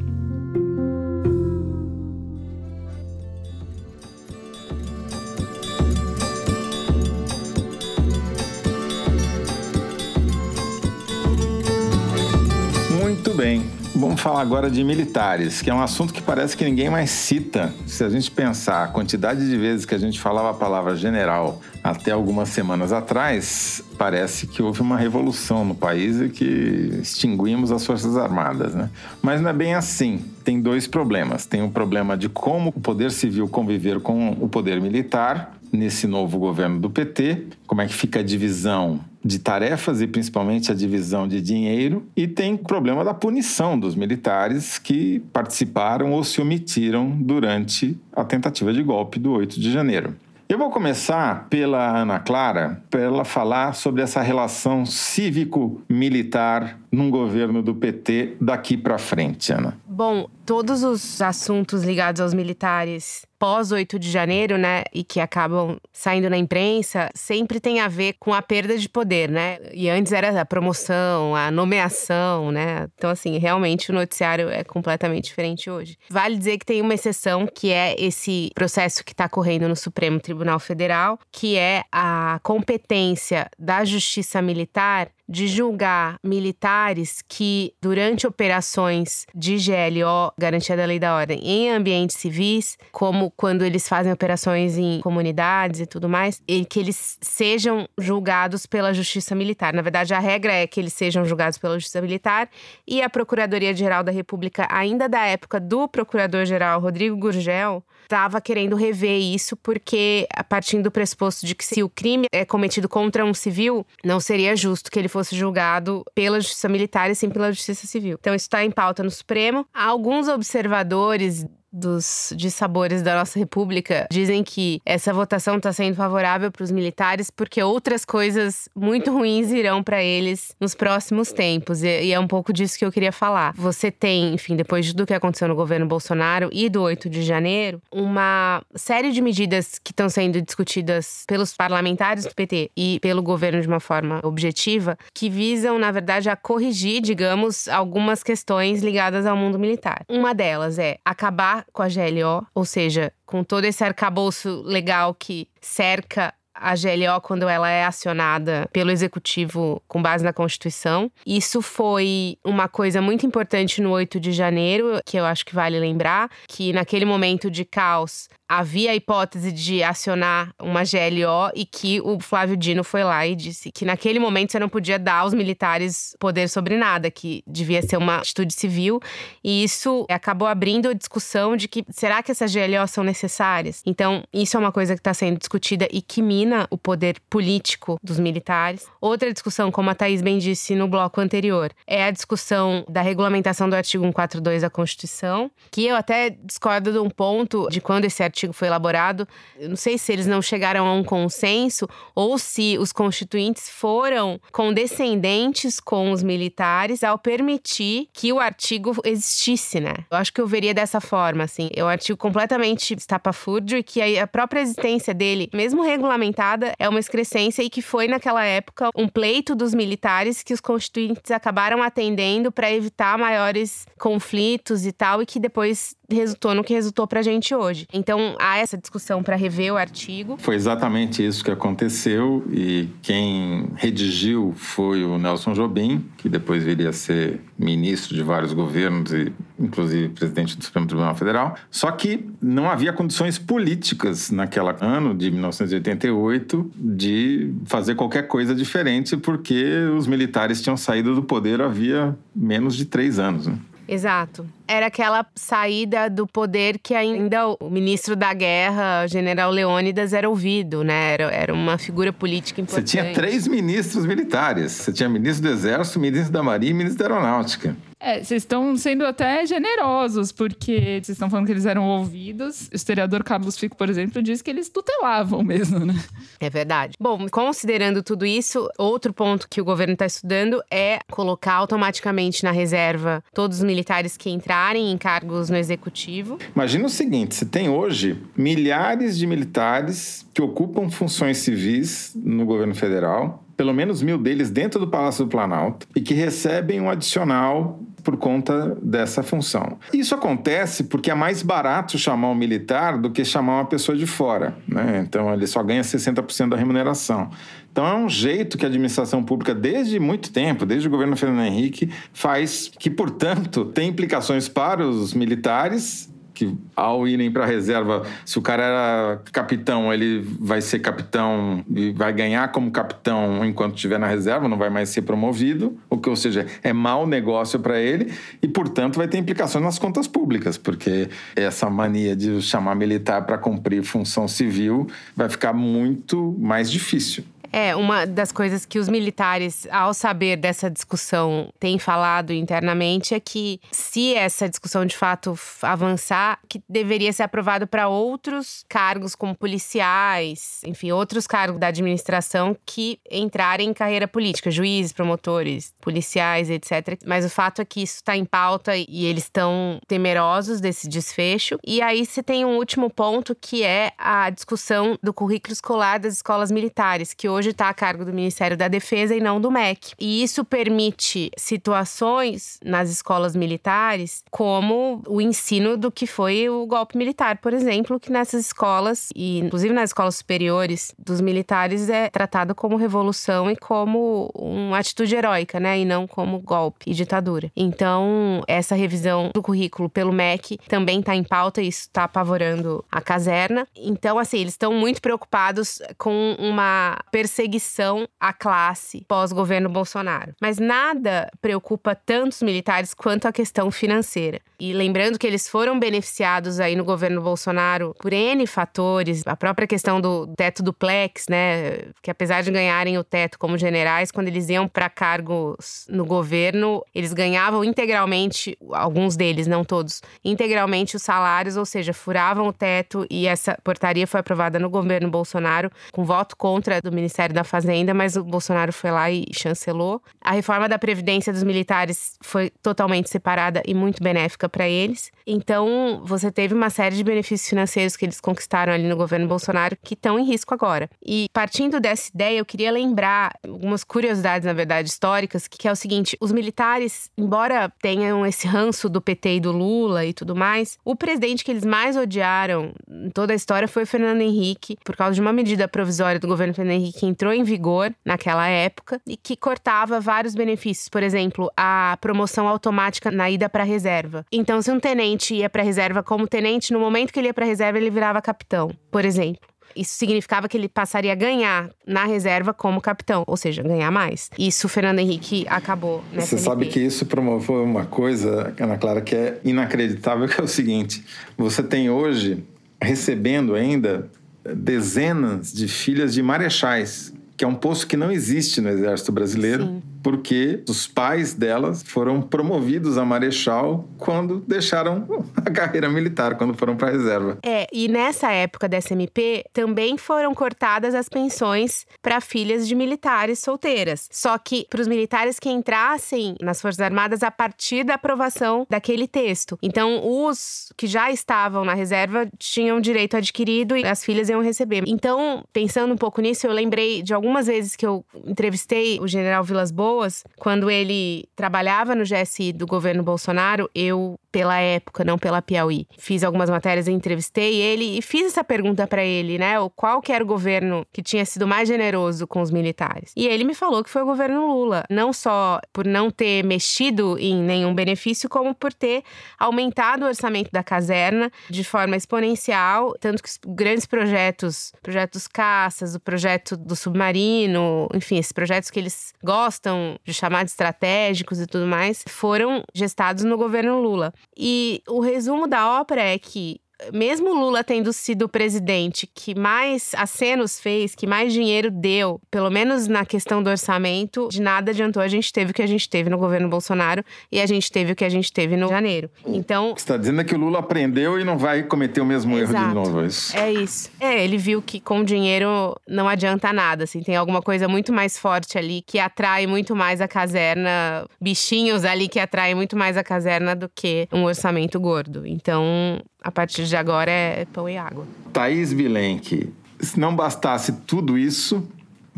Muito bem. Vamos falar agora de militares, que é um assunto que parece que ninguém mais cita. Se a gente pensar a quantidade de vezes que a gente falava a palavra general até algumas semanas atrás, parece que houve uma revolução no país e que extinguimos as Forças Armadas, né? Mas não é bem assim. Tem dois problemas. Tem o problema de como o poder civil conviver com o poder militar nesse novo governo do PT, como é que fica a divisão de tarefas e principalmente a divisão de dinheiro, e tem problema da punição dos militares que participaram ou se omitiram durante a tentativa de golpe do 8 de janeiro. Eu vou começar pela Ana Clara, para ela falar sobre essa relação cívico-militar num governo do PT daqui para frente, Ana. Bom, todos os assuntos ligados aos militares pós 8 de janeiro, né, e que acabam saindo na imprensa, sempre tem a ver com a perda de poder, né? E antes era a promoção, a nomeação, né? Então, assim, realmente o noticiário é completamente diferente hoje. Vale dizer que tem uma exceção, que é esse processo que está correndo no Supremo Tribunal Federal, que é a competência da Justiça Militar de julgar militares que, durante operações de GLO, Garantia da Lei da Ordem, em ambientes civis, como quando eles fazem operações em comunidades e tudo mais, e que eles sejam julgados pela Justiça Militar. Na verdade, a regra é que eles sejam julgados pela Justiça Militar e a Procuradoria-Geral da República, ainda da época do Procurador-Geral Rodrigo Gurgel, estava querendo rever isso porque, a partir do pressuposto de que se o crime é cometido contra um civil, não seria justo que ele fosse julgado pela justiça militar e sim pela justiça civil. Então, isso está em pauta no Supremo. Alguns observadores dos dissabores da nossa república dizem que essa votação está sendo favorável para os militares porque outras coisas muito ruins irão para eles nos próximos tempos. E, e, é um pouco disso que eu queria falar. Você tem, enfim, depois do que aconteceu no governo Bolsonaro e do 8 de janeiro, uma série de medidas que estão sendo discutidas pelos parlamentares do PT e pelo governo de uma forma objetiva, que visam, na verdade, a corrigir, digamos, algumas questões ligadas ao mundo militar. Uma delas é acabar com a GLO, ou seja, com todo esse arcabouço legal que cerca a GLO quando ela é acionada pelo executivo com base na Constituição. Isso foi uma coisa muito importante no 8 de janeiro, que eu acho que vale lembrar, que naquele momento de caos havia a hipótese de acionar uma GLO e que o Flávio Dino foi lá e disse que naquele momento você não podia dar aos militares poder sobre nada, que devia ser uma atitude civil. E isso acabou abrindo a discussão de que será que essas GLO são necessárias? Então, isso é uma coisa que está sendo discutida e que mina o poder político dos militares. Outra discussão, como a Thaís bem disse no bloco anterior, é a discussão da regulamentação do artigo 142 da Constituição, que eu até discordo de um ponto de quando esse artigo artigo foi elaborado. Eu não sei se eles não chegaram a um consenso ou se os constituintes foram condescendentes com os militares ao permitir que o artigo existisse, né? Eu acho que eu veria dessa forma, assim. É um artigo completamente estapafúrdio e que a própria existência dele, mesmo regulamentada, é uma excrescência e que foi naquela época um pleito dos militares que os constituintes acabaram atendendo para evitar maiores conflitos e tal e que depois resultou no que resultou pra gente hoje. Então, há essa discussão para rever o artigo. Foi exatamente isso que aconteceu e quem redigiu foi o Nelson Jobim, que depois viria a ser ministro de vários governos e inclusive presidente do Supremo Tribunal Federal. Só que não havia condições políticas naquela ano de 1988 de fazer qualquer coisa diferente porque os militares tinham saído do poder havia menos de três anos. Né? Exato. Era aquela saída do poder que ainda o ministro da guerra, general Leônidas, era ouvido, né? Era, era uma figura política importante. Você tinha três ministros militares. Você tinha ministro do Exército, ministro da Marinha e ministro da Aeronáutica. É, vocês estão sendo até generosos, porque vocês estão falando que eles eram ouvidos. O historiador Carlos Fico, por exemplo, diz que eles tutelavam mesmo, né? É verdade. Bom, considerando tudo isso, outro ponto que o governo está estudando é colocar automaticamente na reserva todos os militares que entrarem em cargos no executivo. Imagina o seguinte: você tem hoje milhares de militares que ocupam funções civis no governo federal, pelo menos mil deles dentro do Palácio do Planalto, e que recebem um adicional por conta dessa função. Isso acontece porque é mais barato chamar um militar do que chamar uma pessoa de fora. Né? Então, ele só ganha 60% da remuneração. Então, é um jeito que a administração pública, desde muito tempo, desde o governo Fernando Henrique, faz que, portanto, tem implicações para os militares que ao irem para a reserva, se o cara era capitão, ele vai ser capitão e vai ganhar como capitão enquanto estiver na reserva, não vai mais ser promovido, o que, ou seja, é mau negócio para ele e, portanto, vai ter implicações nas contas públicas, porque essa mania de chamar militar para cumprir função civil vai ficar muito mais difícil. É, uma das coisas que os militares, ao saber dessa discussão, têm falado internamente é que, se essa discussão de fato avançar, que deveria ser aprovado para outros cargos, como policiais, enfim, outros cargos da administração que entrarem em carreira política, juízes, promotores, policiais, etc. Mas o fato é que isso está em pauta e eles estão temerosos desse desfecho. E aí se tem um último ponto que é a discussão do currículo escolar das escolas militares, que hoje hoje está a cargo do Ministério da Defesa e não do MEC. E isso permite situações nas escolas militares, como o ensino do que foi o golpe militar, por exemplo, que nessas escolas, e inclusive nas escolas superiores dos militares, é tratado como revolução e como uma atitude heróica, né? E não como golpe e ditadura. Então, essa revisão do currículo pelo MEC também está em pauta e isso está apavorando a caserna. Então, assim, eles estão muito preocupados com uma perseguição à classe pós-governo Bolsonaro. Mas nada preocupa tantos militares quanto a questão financeira. E lembrando que eles foram beneficiados aí no governo Bolsonaro por N fatores, a própria questão do teto duplex, né, que apesar de ganharem o teto como generais, quando eles iam para cargos no governo, eles ganhavam integralmente, alguns deles, não todos, integralmente os salários, ou seja, furavam o teto e essa portaria foi aprovada no governo Bolsonaro com voto contra do Ministério da Fazenda, mas o Bolsonaro foi lá e chancelou. A reforma da previdência dos militares foi totalmente separada e muito benéfica para eles. Então, você teve uma série de benefícios financeiros que eles conquistaram ali no governo Bolsonaro que estão em risco agora. E partindo dessa ideia, eu queria lembrar algumas curiosidades, na verdade, históricas, que é o seguinte: os militares, embora tenham esse ranço do PT e do Lula e tudo mais, o presidente que eles mais odiaram em toda a história foi Fernando Henrique, por causa de uma medida provisória do governo Fernando Henrique que entrou em vigor naquela época e que cortava vários benefícios, por exemplo, a promoção automática na ida para reserva. Então, se um tenente ia para reserva como tenente, no momento que ele ia para reserva, ele virava capitão, por exemplo. Isso significava que ele passaria a ganhar na reserva como capitão, ou seja, ganhar mais. Isso o Fernando Henrique acabou nessa Você sabe que isso promoveu uma coisa, Ana Clara, que é inacreditável, que é o seguinte: você tem hoje recebendo ainda dezenas de filhas de marechais, que é um posto que não existe no Exército Brasileiro. Sim porque os pais delas foram promovidos a marechal quando deixaram a carreira militar, quando foram para a reserva. É, e nessa época da SMP também foram cortadas as pensões para filhas de militares solteiras. Só que para os militares que entrassem nas Forças Armadas a partir da aprovação daquele texto. Então, os que já estavam na reserva tinham direito adquirido e as filhas iam receber. Então, pensando um pouco nisso, eu lembrei de algumas vezes que eu entrevistei o general Vilas Boas Boas, quando ele trabalhava no GSI do governo Bolsonaro, eu pela época, não pela Piauí. Fiz algumas matérias, entrevistei ele e fiz essa pergunta para ele, né? O qual que era o governo que tinha sido mais generoso com os militares? E ele me falou que foi o governo Lula, não só por não ter mexido em nenhum benefício, como por ter aumentado o orçamento da caserna de forma exponencial, tanto que grandes projetos, projetos caças, o projeto do submarino, enfim, esses projetos que eles gostam de chamar de estratégicos e tudo mais, foram gestados no governo Lula. E o resumo da ópera é que mesmo Lula tendo sido o presidente que mais acenos fez, que mais dinheiro deu, pelo menos na questão do orçamento, de nada adiantou. A gente teve o que a gente teve no governo Bolsonaro e a gente teve o que a gente teve no janeiro. Então. Você está dizendo é que o Lula aprendeu e não vai cometer o mesmo Exato. erro de novo, é isso? É isso. É, ele viu que com dinheiro não adianta nada, assim. Tem alguma coisa muito mais forte ali que atrai muito mais a caserna, bichinhos ali que atraem muito mais a caserna do que um orçamento gordo. Então, a partir de agora é pão e água. Thaís Bilenque, se não bastasse tudo isso,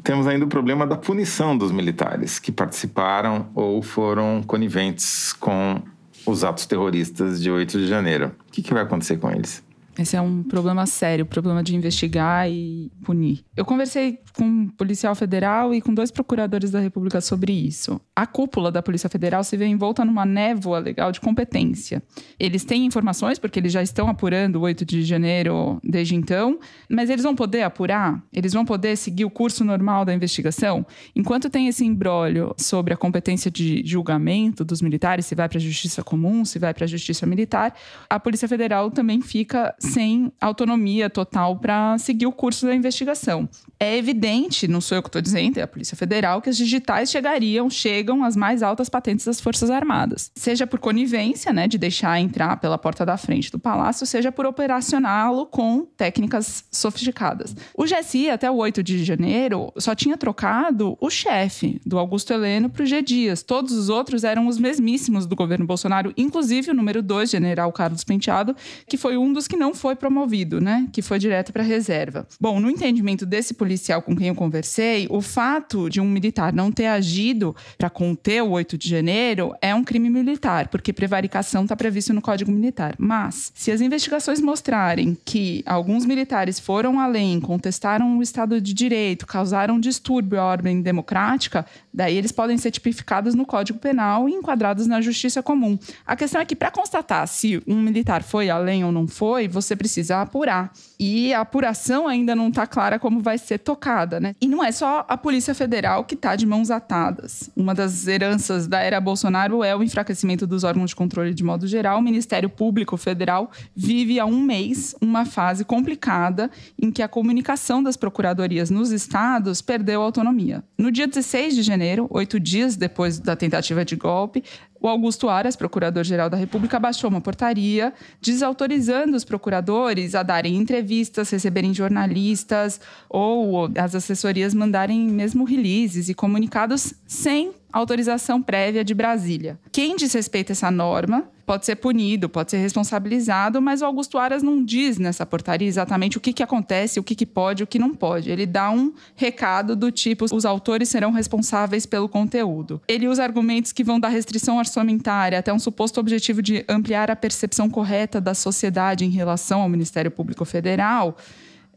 temos ainda o problema da punição dos militares que participaram ou foram coniventes com os atos terroristas de 8 de janeiro. O que, que vai acontecer com eles? Esse é um problema sério, problema de investigar e punir. Eu conversei com um policial federal e com dois procuradores da República sobre isso. A cúpula da Polícia Federal se vê envolta numa névoa legal de competência. Eles têm informações, porque eles já estão apurando o 8 de janeiro desde então, mas eles vão poder apurar? Eles vão poder seguir o curso normal da investigação? Enquanto tem esse embrólio sobre a competência de julgamento dos militares, se vai para a justiça comum, se vai para a justiça militar, a Polícia Federal também fica sem autonomia total para seguir o curso da investigação. É evidente, não sou eu que estou dizendo, é a Polícia Federal, que as digitais chegariam, chegam às mais altas patentes das Forças Armadas. Seja por conivência, né, de deixar entrar pela porta da frente do palácio, seja por operacioná-lo com técnicas sofisticadas. O GSI, até o 8 de janeiro, só tinha trocado o chefe do Augusto Heleno para o G. Dias. Todos os outros eram os mesmíssimos do governo Bolsonaro, inclusive o número 2, general Carlos Penteado, que foi um dos que não foi promovido, né? Que foi direto para reserva. Bom, no entendimento desse policial com quem eu conversei, o fato de um militar não ter agido para conter o 8 de janeiro é um crime militar, porque prevaricação está previsto no Código Militar. Mas, se as investigações mostrarem que alguns militares foram além, contestaram o Estado de Direito, causaram distúrbio à ordem democrática, daí eles podem ser tipificados no Código Penal e enquadrados na Justiça Comum. A questão é que, para constatar se um militar foi além ou não foi, você precisa apurar. E a apuração ainda não está clara como vai ser tocada, né? E não é só a Polícia Federal que está de mãos atadas. Uma das heranças da era Bolsonaro é o enfraquecimento dos órgãos de controle de modo geral. O Ministério Público Federal vive há um mês uma fase complicada em que a comunicação das procuradorias nos estados perdeu autonomia. No dia 16 de janeiro, oito dias depois da tentativa de golpe, o Augusto Aras, procurador-geral da República, baixou uma portaria desautorizando os procuradores a darem entrevistas, receberem jornalistas ou as assessorias mandarem mesmo releases e comunicados sem autorização prévia de Brasília. Quem desrespeita essa norma pode ser punido, pode ser responsabilizado, mas o Augusto Aras não diz nessa portaria exatamente o que, que acontece, o que, que pode, o que não pode. Ele dá um recado do tipo: os autores serão responsáveis pelo conteúdo. Ele usa argumentos que vão da restrição orçamentária até um suposto objetivo de ampliar a percepção correta da sociedade em relação ao Ministério Público Federal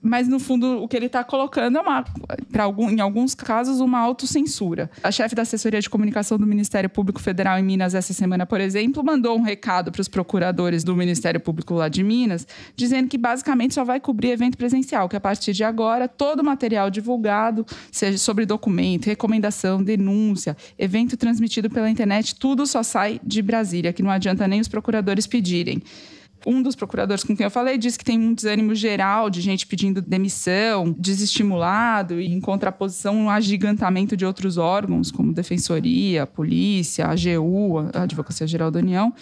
mas no fundo o que ele está colocando é uma, para algum, em alguns casos, uma autocensura. A chefe da assessoria de comunicação do Ministério Público Federal em Minas essa semana, por exemplo, mandou um recado para os procuradores do Ministério Público lá de Minas, dizendo que basicamente só vai cobrir evento presencial, que a partir de agora todo material divulgado, seja sobre documento, recomendação, denúncia, evento transmitido pela internet, tudo só sai de Brasília, que não adianta nem os procuradores pedirem um dos procuradores com quem eu falei disse que tem um desânimo geral de gente pedindo demissão, desestimulado e em contraposição um agigantamento de outros órgãos, como Defensoria, Polícia, AGU, a Advocacia Geral da União.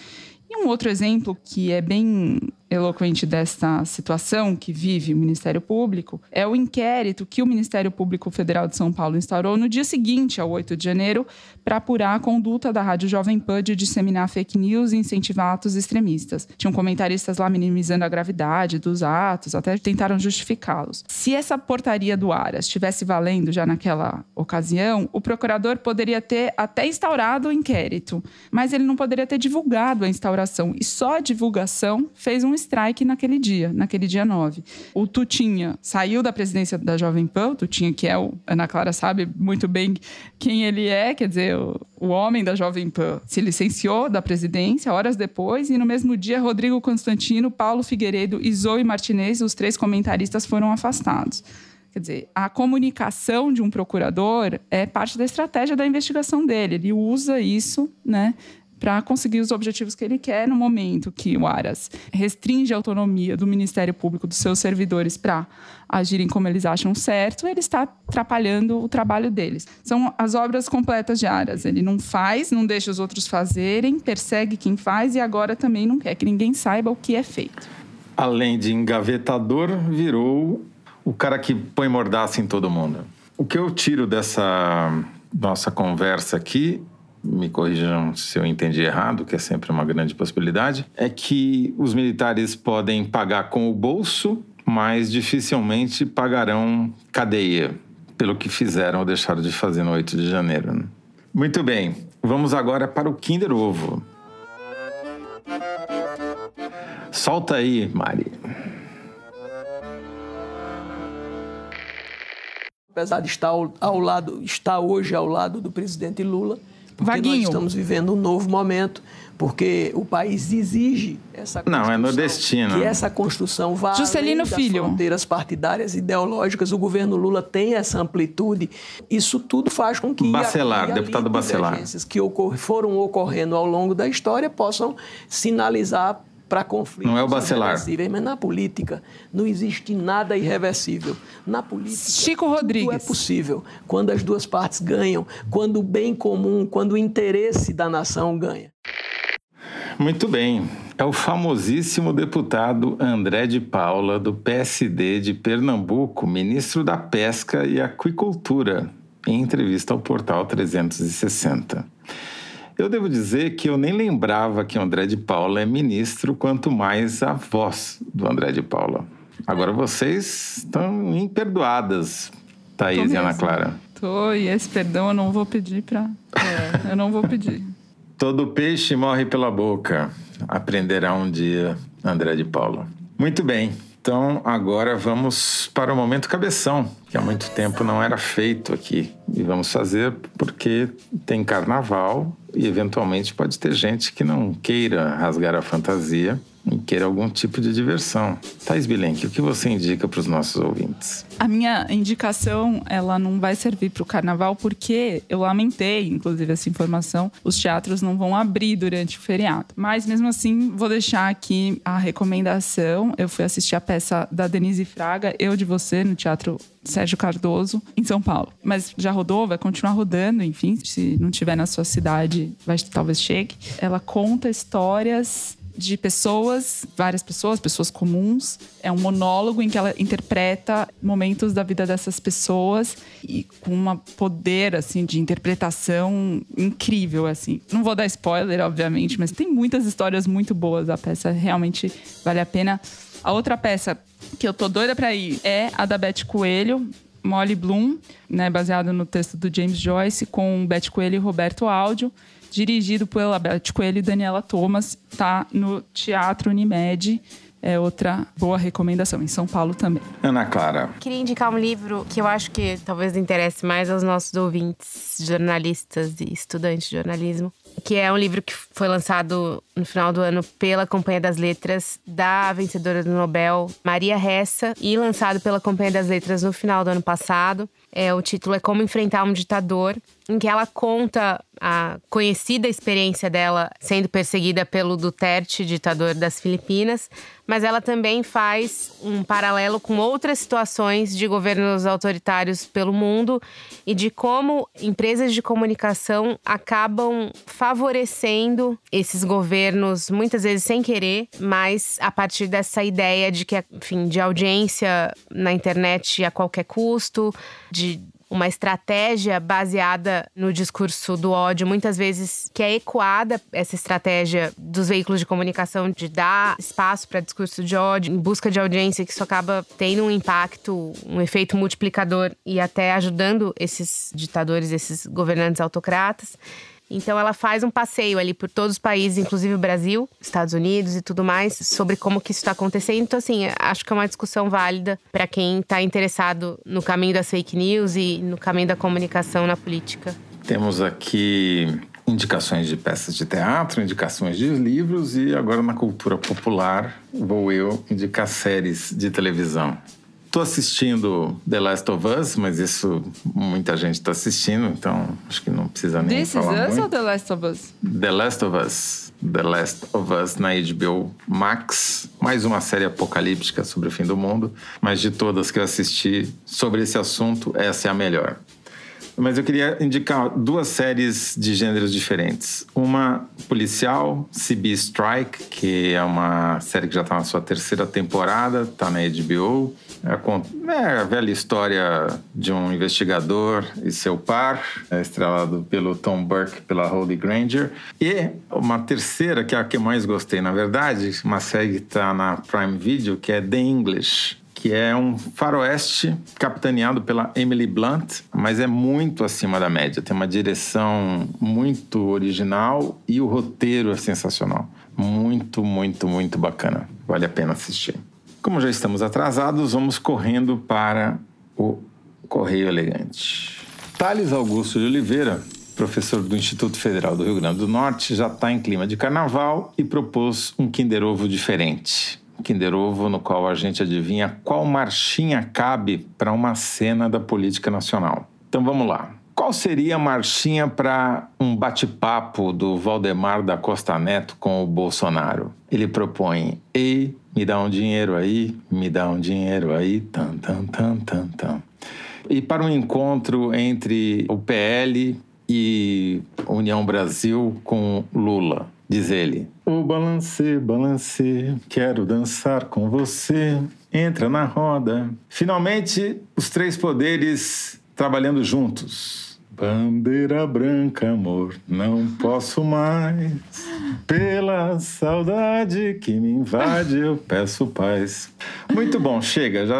E um outro exemplo que é bem eloquente desta situação que vive o Ministério Público é o inquérito que o Ministério Público Federal de São Paulo instaurou no dia seguinte, ao 8 de janeiro, para apurar a conduta da Rádio Jovem Pan de disseminar fake news e incentivar atos extremistas. Tinham comentaristas lá minimizando a gravidade dos atos, até tentaram justificá-los. Se essa portaria do Aras estivesse valendo já naquela ocasião, o procurador poderia ter até instaurado o inquérito, mas ele não poderia ter divulgado a instauração. E só a divulgação fez um strike naquele dia, naquele dia 9. O Tutinha saiu da presidência da Jovem Pan, o Tutinha, que é o. Ana Clara sabe muito bem quem ele é, quer dizer, o, o homem da Jovem Pan, se licenciou da presidência horas depois, e no mesmo dia, Rodrigo Constantino, Paulo Figueiredo e Zoe Martinez, os três comentaristas, foram afastados. Quer dizer, a comunicação de um procurador é parte da estratégia da investigação dele. Ele usa isso, né, para conseguir os objetivos que ele quer no momento que o Aras restringe a autonomia do Ministério Público dos seus servidores para agirem como eles acham certo, ele está atrapalhando o trabalho deles. São as obras completas de Aras. Ele não faz, não deixa os outros fazerem, persegue quem faz e agora também não quer que ninguém saiba o que é feito. Além de engavetador, virou o cara que põe mordaça em todo mundo. O que eu tiro dessa nossa conversa aqui me corrijam se eu entendi errado, que é sempre uma grande possibilidade, é que os militares podem pagar com o bolso, mas dificilmente pagarão cadeia pelo que fizeram ou deixaram de fazer no 8 de janeiro. Né? Muito bem, vamos agora para o Kinder Ovo. Solta aí, Mari. Apesar de estar ao, ao lado, estar hoje ao lado do presidente Lula, porque Vaguinho. nós estamos vivendo um novo momento, porque o país exige essa construção. Não, é nordestino. Que essa construção vá Juscelino além das Filho. fronteiras partidárias ideológicas. O governo Lula tem essa amplitude. Isso tudo faz com que Bacelar, deputado Bacelar. que ocor foram ocorrendo ao longo da história possam sinalizar para conflitos Não é o Bacelar. irreversíveis, mas na política não existe nada irreversível. Na política, Chico tudo Rodrigues. é possível quando as duas partes ganham, quando o bem comum, quando o interesse da nação ganha. Muito bem. É o famosíssimo deputado André de Paula, do PSD de Pernambuco, ministro da Pesca e Aquicultura, em entrevista ao portal 360. Eu devo dizer que eu nem lembrava que o André de Paula é ministro, quanto mais a voz do André de Paula. Agora vocês estão imperdoadas, Thaís e Ana. Clara. Tô, e esse perdão eu não vou pedir para. eu não vou pedir. Todo peixe morre pela boca. Aprenderá um dia, André de Paula. Muito bem. Então, agora vamos para o momento cabeção, que há muito tempo não era feito aqui. E vamos fazer porque tem carnaval e, eventualmente, pode ter gente que não queira rasgar a fantasia. E queira algum tipo de diversão. Thais Bilenque, o que você indica para os nossos ouvintes? A minha indicação, ela não vai servir para o carnaval porque eu lamentei, inclusive, essa informação. Os teatros não vão abrir durante o feriado. Mas mesmo assim, vou deixar aqui a recomendação. Eu fui assistir a peça da Denise Fraga, Eu de Você, no Teatro Sérgio Cardoso, em São Paulo. Mas já rodou, vai continuar rodando, enfim. Se não tiver na sua cidade, vai, talvez chegue. Ela conta histórias de pessoas, várias pessoas, pessoas comuns. É um monólogo em que ela interpreta momentos da vida dessas pessoas e com um poder assim de interpretação incrível assim. Não vou dar spoiler, obviamente, mas tem muitas histórias muito boas. A peça realmente vale a pena. A outra peça que eu tô doida para ir é a da Beth Coelho, Molly Bloom, né, baseado no texto do James Joyce, com Beth Coelho e Roberto Áudio dirigido pela Beth Coelho e Daniela Thomas, tá no Teatro Unimed. É outra boa recomendação, em São Paulo também. Ana Clara. Queria indicar um livro que eu acho que talvez interesse mais aos nossos ouvintes, jornalistas e estudantes de jornalismo, que é um livro que foi lançado no final do ano pela Companhia das Letras da vencedora do Nobel, Maria Ressa, e lançado pela Companhia das Letras no final do ano passado. É, o título é Como Enfrentar um Ditador, em que ela conta a conhecida experiência dela sendo perseguida pelo Duterte, ditador das Filipinas, mas ela também faz um paralelo com outras situações de governos autoritários pelo mundo e de como empresas de comunicação acabam favorecendo esses governos, muitas vezes sem querer, mas a partir dessa ideia de que, enfim, de audiência na internet a qualquer custo, de uma estratégia baseada no discurso do ódio, muitas vezes que é ecoada essa estratégia dos veículos de comunicação de dar espaço para discurso de ódio, em busca de audiência, que isso acaba tendo um impacto, um efeito multiplicador e até ajudando esses ditadores, esses governantes autocratas. Então ela faz um passeio ali por todos os países, inclusive o Brasil, Estados Unidos e tudo mais, sobre como que isso está acontecendo. Então assim, acho que é uma discussão válida para quem está interessado no caminho das fake news e no caminho da comunicação na política. Temos aqui indicações de peças de teatro, indicações de livros e agora na cultura popular vou eu indicar séries de televisão. Tô assistindo The Last of Us, mas isso muita gente está assistindo, então acho que não precisa nem This falar is Us muito. ou The Last of Us? The Last of Us. The Last of Us na HBO Max. Mais uma série apocalíptica sobre o fim do mundo. Mas de todas que eu assisti sobre esse assunto, essa é a melhor. Mas eu queria indicar duas séries de gêneros diferentes. Uma policial, CB Strike, que é uma série que já está na sua terceira temporada, está na HBO. É é a velha história de um investigador e seu par, é estrelado pelo Tom Burke pela Holly Granger. E uma terceira, que é a que eu mais gostei, na verdade, uma série que está na Prime Video, que é The English que é um faroeste capitaneado pela Emily Blunt, mas é muito acima da média. Tem uma direção muito original e o roteiro é sensacional. Muito, muito, muito bacana. Vale a pena assistir. Como já estamos atrasados, vamos correndo para o Correio Elegante. Thales Augusto de Oliveira, professor do Instituto Federal do Rio Grande do Norte, já está em clima de carnaval e propôs um Kinder Ovo diferente. Kinder Ovo no qual a gente adivinha qual marchinha cabe para uma cena da política nacional. Então vamos lá. Qual seria a marchinha para um bate-papo do Valdemar da Costa Neto com o Bolsonaro? Ele propõe: Ei, me dá um dinheiro aí, me dá um dinheiro aí, tan, tan, tan, tan, tan. E para um encontro entre o PL e União Brasil com Lula. Diz ele: O balancê, balancê, quero dançar com você. Entra na roda. Finalmente, os três poderes trabalhando juntos. Bandeira branca, amor, não posso mais. Pela saudade que me invade, eu peço paz. Muito bom, chega. Já,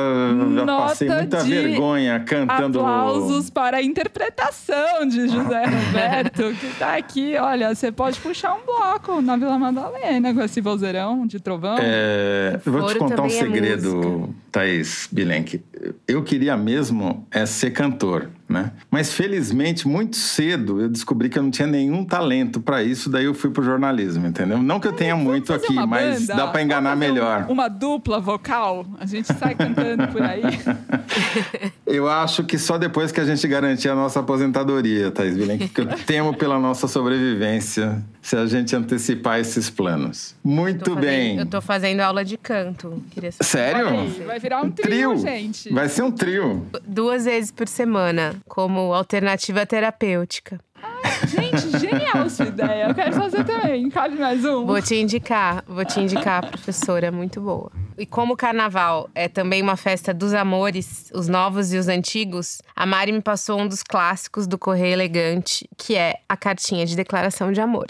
já passei muita vergonha cantando. Aplausos para a interpretação de José Roberto, que tá aqui. Olha, você pode puxar um bloco na Vila Madalena com esse vozeirão de trovão. É, eu vou te contar um é segredo, música. Thaís Bilenque. Eu queria mesmo é ser cantor. Né? Mas felizmente, muito cedo, eu descobri que eu não tinha nenhum talento para isso, daí eu fui pro jornalismo, entendeu? Não que eu tenha muito aqui, mas dá para enganar melhor. um- uma dupla vocal? A gente sai cantando por aí. Eu acho que só depois que a gente garantir a nossa aposentadoria, Thaís Vilen, que eu temo pela nossa sobrevivência se a gente antecipar esses planos. Muito Tô fazendo- bem. Eu tô fazendo aula de canto. Queria saber. Sério? Olha aí, vai virar um trio, gente. Vai ser um trio. Duas vezes por semana, como alternativa terapêutica. Gente, genial sua ideia. Eu quero fazer também. Cabe mais um. Vou te indicar, vou te indicar, professora, muito boa. E como o carnaval é também uma festa dos amores, os novos e os antigos, a Mari me passou um dos clássicos do Correio Elegante, que é a cartinha de declaração de amor.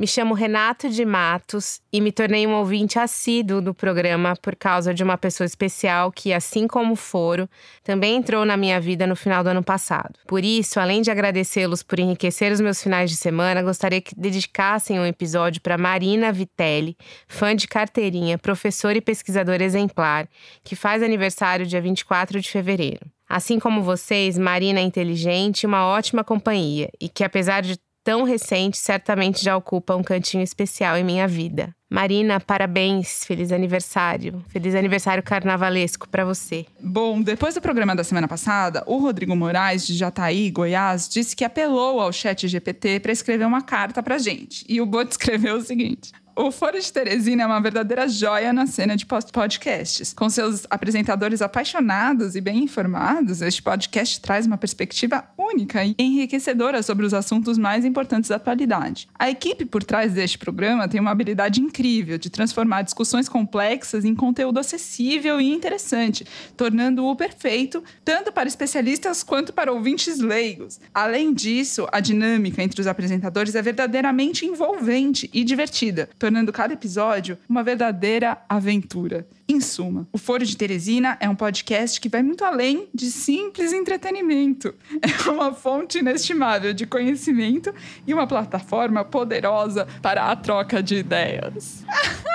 Me chamo Renato de Matos e me tornei um ouvinte assíduo do programa por causa de uma pessoa especial que, assim como Foro, também entrou na minha vida no final do ano passado. Por isso, além de agradecê-los por enriquecer os meus finais de semana, gostaria que dedicassem um episódio para Marina Vitelli, fã de carteirinha, professora e pesquisadora exemplar, que faz aniversário dia 24 de fevereiro. Assim como vocês, Marina é inteligente e uma ótima companhia, e que apesar de tão recente, certamente já ocupa um cantinho especial em minha vida. Marina, parabéns, feliz aniversário. Feliz aniversário carnavalesco para você. Bom, depois do programa da semana passada, o Rodrigo Moraes, de Jataí, Goiás, disse que apelou ao chat GPT para escrever uma carta pra gente. E o Boto escreveu o seguinte. O Foro de Teresina é uma verdadeira joia na cena de podcasts. Com seus apresentadores apaixonados e bem informados, este podcast traz uma perspectiva única e enriquecedora sobre os assuntos mais importantes da atualidade. A equipe por trás deste programa tem uma habilidade incrível de transformar discussões complexas em conteúdo acessível e interessante, tornando-o perfeito tanto para especialistas quanto para ouvintes leigos. Além disso, a dinâmica entre os apresentadores é verdadeiramente envolvente e divertida, tornando cada episódio uma verdadeira aventura. Em suma, o Foro de Teresina é um podcast que vai muito além de simples entretenimento. É uma fonte inestimável de conhecimento e uma plataforma poderosa para a troca de ideias.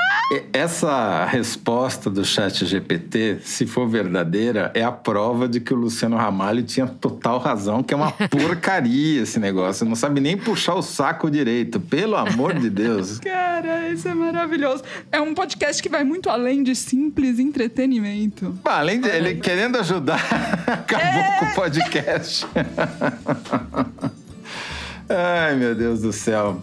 Essa resposta do chat GPT, se for verdadeira, é a prova de que o Luciano Ramalho tinha total razão, que é uma porcaria esse negócio. Não sabe nem puxar o saco direito, pelo amor de Deus. Cara, isso é maravilhoso. É um podcast que vai muito além de simples entretenimento. Bah, Além de ele querendo ajudar, acabou com o podcast. Ai, meu Deus do céu.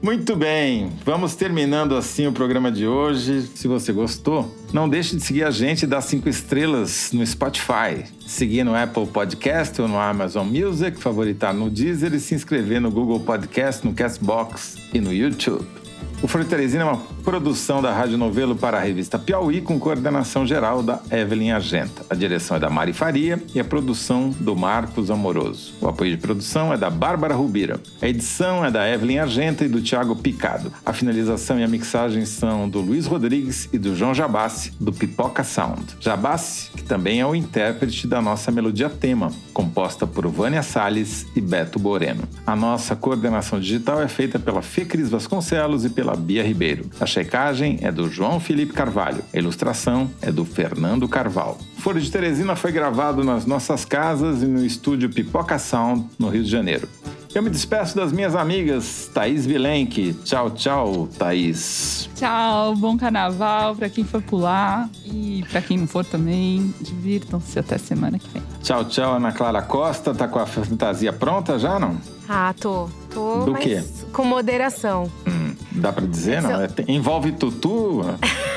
Muito bem, vamos terminando assim o programa de hoje. Se você gostou, não deixe de seguir a gente e dar cinco estrelas no Spotify. Seguir no Apple Podcast ou no Amazon Music, favoritar no Deezer e se inscrever no Google Podcast, no Castbox e no YouTube. O Teresina é uma produção da Rádio Novelo para a revista Piauí, com coordenação geral da Evelyn Argenta. A direção é da Mari Faria e a produção do Marcos Amoroso. O apoio de produção é da Bárbara Rubira. A edição é da Evelyn Argenta e do Thiago Picado. A finalização e a mixagem são do Luiz Rodrigues e do João Jabassi, do Pipoca Sound. Jabassi, que também é o intérprete da nossa melodia tema, composta por Vânia Salles e Beto Boreno. A nossa coordenação digital é feita pela Fê Cris Vasconcelos e pela Bia Ribeiro. A checagem é do João Felipe Carvalho. A ilustração é do Fernando Carvalho. Foro de Teresina foi gravado nas nossas casas e no estúdio Pipoca Sound, no Rio de Janeiro. Eu me despeço das minhas amigas Thaís Vilenque. Tchau, tchau, Thaís. Tchau, bom carnaval pra quem for pular e pra quem não for também. Divirtam-se até semana que vem. Tchau, tchau, Ana Clara Costa. Tá com a fantasia pronta já, não? Ah, tô. Tô, Do mas quê? com moderação. Hum, dá pra dizer, não? Essa- É, envolve tutu,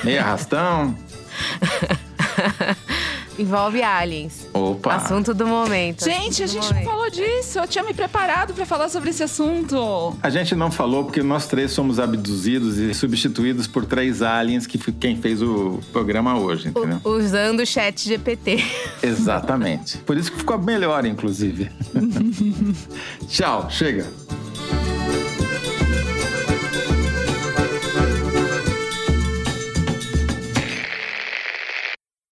meio arrastão. Envolve aliens. Opa! Assunto do momento. Gente, a gente não momento. falou disso. Eu tinha me preparado pra falar sobre esse assunto. A gente não falou porque nós três somos abduzidos e substituídos por três aliens que foi quem fez o programa hoje, entendeu? U- Usando o chat GPT. Exatamente. Por isso que ficou melhor, inclusive. Tchau, chega.